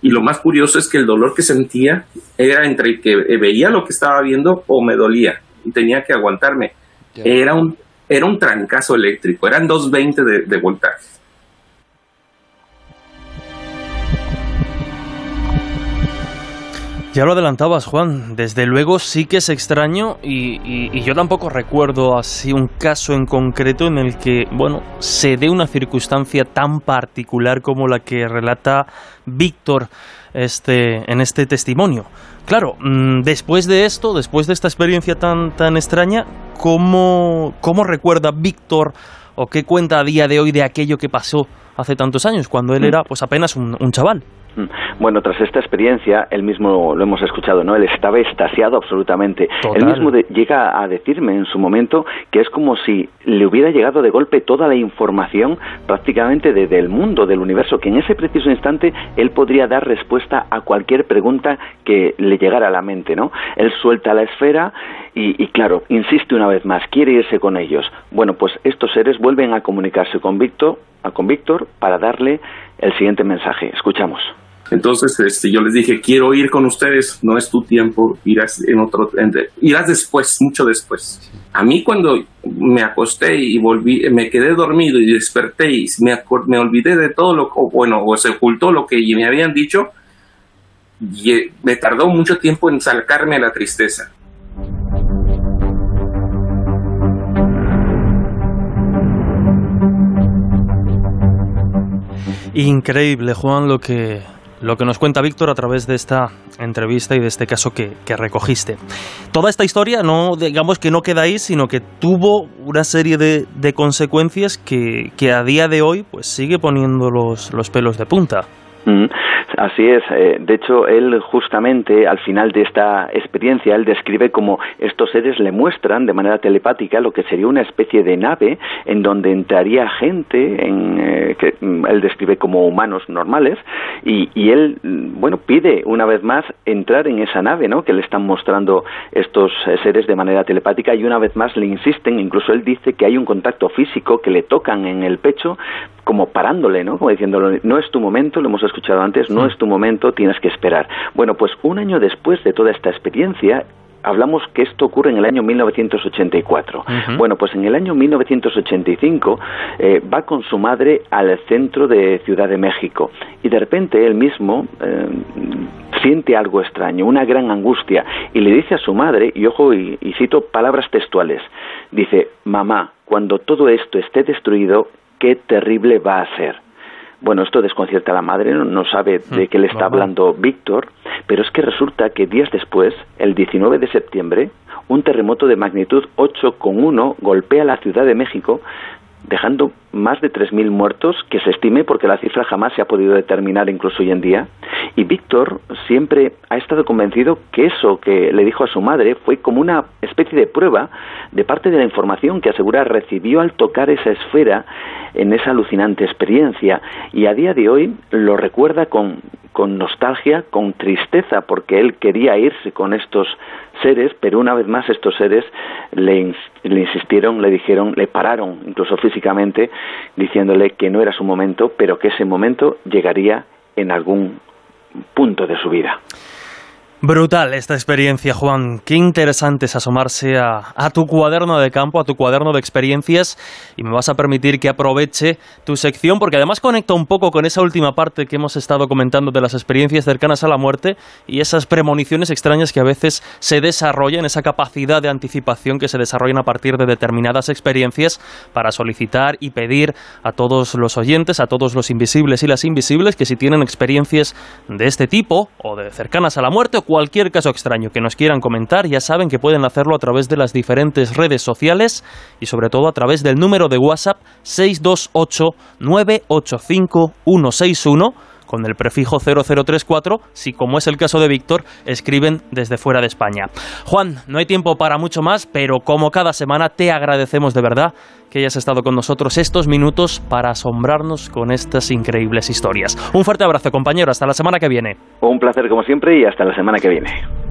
[SPEAKER 15] Y lo más curioso es que el dolor que sentía era entre que veía lo que estaba viendo o me dolía y tenía que aguantarme. Era un, era un trancazo eléctrico, eran 220 de, de voltaje.
[SPEAKER 2] Ya lo adelantabas, Juan. Desde luego sí que es extraño y, yo tampoco recuerdo así un caso en concreto en el que, bueno, se dé una circunstancia tan particular como la que relata Víctor este, en este testimonio. Claro, mm, después de esto, después de esta experiencia tan, tan extraña, ¿cómo, ¿cómo recuerda Víctor o qué cuenta a día de hoy de aquello que pasó hace tantos años, cuando él mm. era pues apenas un, un chaval?
[SPEAKER 14] Mm. Bueno, tras esta experiencia, él mismo lo hemos escuchado, ¿no? Él estaba extasiado absolutamente. Él mismo llega a decirme en su momento que es como si le hubiera llegado de golpe toda la información prácticamente de, del mundo, del universo, que en ese preciso instante él podría dar respuesta a cualquier pregunta que le llegara a la mente, ¿no? Él suelta la esfera y, y claro, insiste una vez más, quiere irse con ellos. Bueno, pues estos seres vuelven a comunicarse con Víctor, con Víctor para darle el siguiente mensaje. Escuchamos.
[SPEAKER 15] Entonces este, yo les dije, quiero ir con ustedes, no es tu tiempo, irás en otro, irás después, mucho después. A mí cuando me acosté y volví, me quedé dormido y desperté y me, me olvidé de todo lo, que, bueno, o se ocultó lo que me habían dicho, y eh, me tardó mucho tiempo en sacarme la tristeza.
[SPEAKER 2] Increíble, Juan, lo que, lo que nos cuenta Víctor a través de esta entrevista y de este caso que, recogiste. Toda esta historia no, digamos que no queda ahí, sino que tuvo una serie de, consecuencias que, que, a día de hoy pues sigue poniendo los, los pelos de punta.
[SPEAKER 14] Mm. Así es. Eh, de hecho, él justamente al final de esta experiencia, él describe como estos seres le muestran de manera telepática lo que sería una especie de nave en donde entraría gente en, eh, que mm, él describe como humanos normales y, y, él, mm, bueno, pide una vez más entrar en esa nave, ¿no? Que le están mostrando estos eh, seres de manera telepática y una vez más le insisten, incluso él dice que hay un contacto físico que le tocan en el pecho como parándole, ¿no? Como diciéndole, no es tu momento, lo hemos escuchado antes, no es tu momento, tienes que esperar. Bueno, pues un año después de toda esta experiencia, hablamos que esto ocurre en el año 1984. Bueno, pues en el año 1985 eh, va con su madre al centro de Ciudad de México y de repente él mismo eh, siente algo extraño, una gran angustia y le dice a su madre, y ojo, y cito palabras textuales, dice, mamá, cuando todo esto esté destruido, qué terrible va a ser. Bueno, esto desconcierta a la madre, no, sabe de hmm, qué le está hablando Víctor, pero es que resulta que días después, el 19 de septiembre, un terremoto de magnitud 8,1 golpea la Ciudad de México, dejando más de 3.000 muertos, que se estime porque la cifra jamás se ha podido determinar incluso hoy en día. Y Víctor siempre ha estado convencido que eso que le dijo a su madre fue como una especie de prueba de parte de la información que asegura recibió al tocar esa esfera en esa alucinante experiencia. Y a día de hoy lo recuerda con, con nostalgia, con tristeza, porque él quería irse con estos seres, pero una vez más estos seres le, insistieron, le dijeron, le pararon incluso físicamente, diciéndole que no era su momento, pero que ese momento llegaría en algún punto de su vida.
[SPEAKER 2] Brutal esta experiencia, Juan. Qué interesante es asomarse a, tu cuaderno de campo, a tu cuaderno de experiencias, y me vas a permitir que aproveche tu sección, porque además conecta un poco con esa última parte que hemos estado comentando de las experiencias cercanas a la muerte y esas premoniciones extrañas que a veces se desarrollan, esa capacidad de anticipación que se desarrollan a partir de determinadas experiencias para solicitar y pedir a todos los oyentes, a todos los invisibles y las invisibles, que si tienen experiencias de este tipo o de cercanas a la muerte, cualquier caso extraño que nos quieran comentar, ya saben que pueden hacerlo a través de las diferentes redes sociales y sobre todo a través del número de WhatsApp 628 985 161 con el prefijo 0034 si, como es el caso de Víctor, escriben desde fuera de España. Juan, no hay tiempo para mucho más, pero como cada semana te agradecemos de verdad que hayas estado con nosotros estos minutos para asombrarnos con estas increíbles historias. Un fuerte abrazo, compañero. Hasta la semana que viene.
[SPEAKER 14] Un placer como siempre y hasta la semana que viene.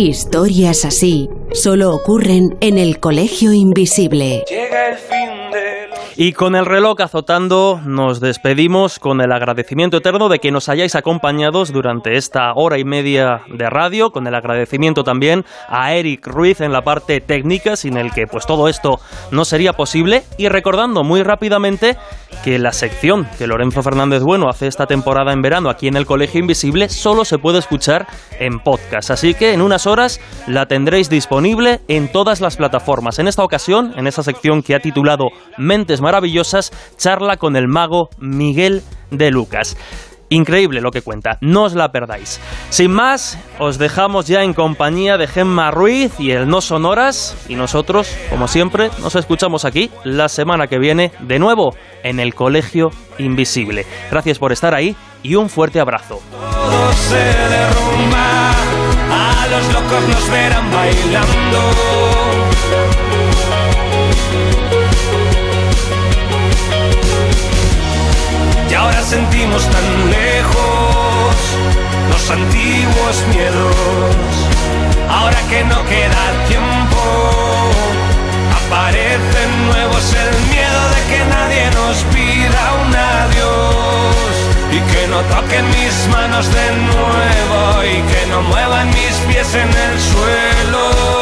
[SPEAKER 16] Historias así solo ocurren en el Colegio Invisible.
[SPEAKER 2] Y con el reloj azotando, nos despedimos con el agradecimiento eterno de que nos hayáis acompañado durante esta hora y media de radio, con el agradecimiento también a Eric Ruiz en la parte técnica, sin el que pues todo esto no sería posible, y recordando muy rápidamente que la sección que Lorenzo Fernández Bueno hace esta temporada en verano aquí en el Colegio Invisible solo se puede escuchar en podcast, así que en unas horas la tendréis disponible en todas las plataformas. En esta ocasión, en esa sección que ha titulado Mentes maravillosas, charla con el mago Miguel de Lucas. Increíble lo que cuenta, no os la perdáis. Sin más, os dejamos ya en compañía de Gemma Ruiz y el No Sonoras y nosotros, como siempre, nos escuchamos aquí la semana que viene de nuevo en el Colegio Invisible. Gracias por estar ahí y un fuerte abrazo. bailando. ahora sentimos tan lejos los antiguos miedos. Ahora que no queda tiempo, aparecen nuevos el miedo de que nadie nos pida un adiós. Y que no toquen mis manos de nuevo y que no muevan mis pies en el suelo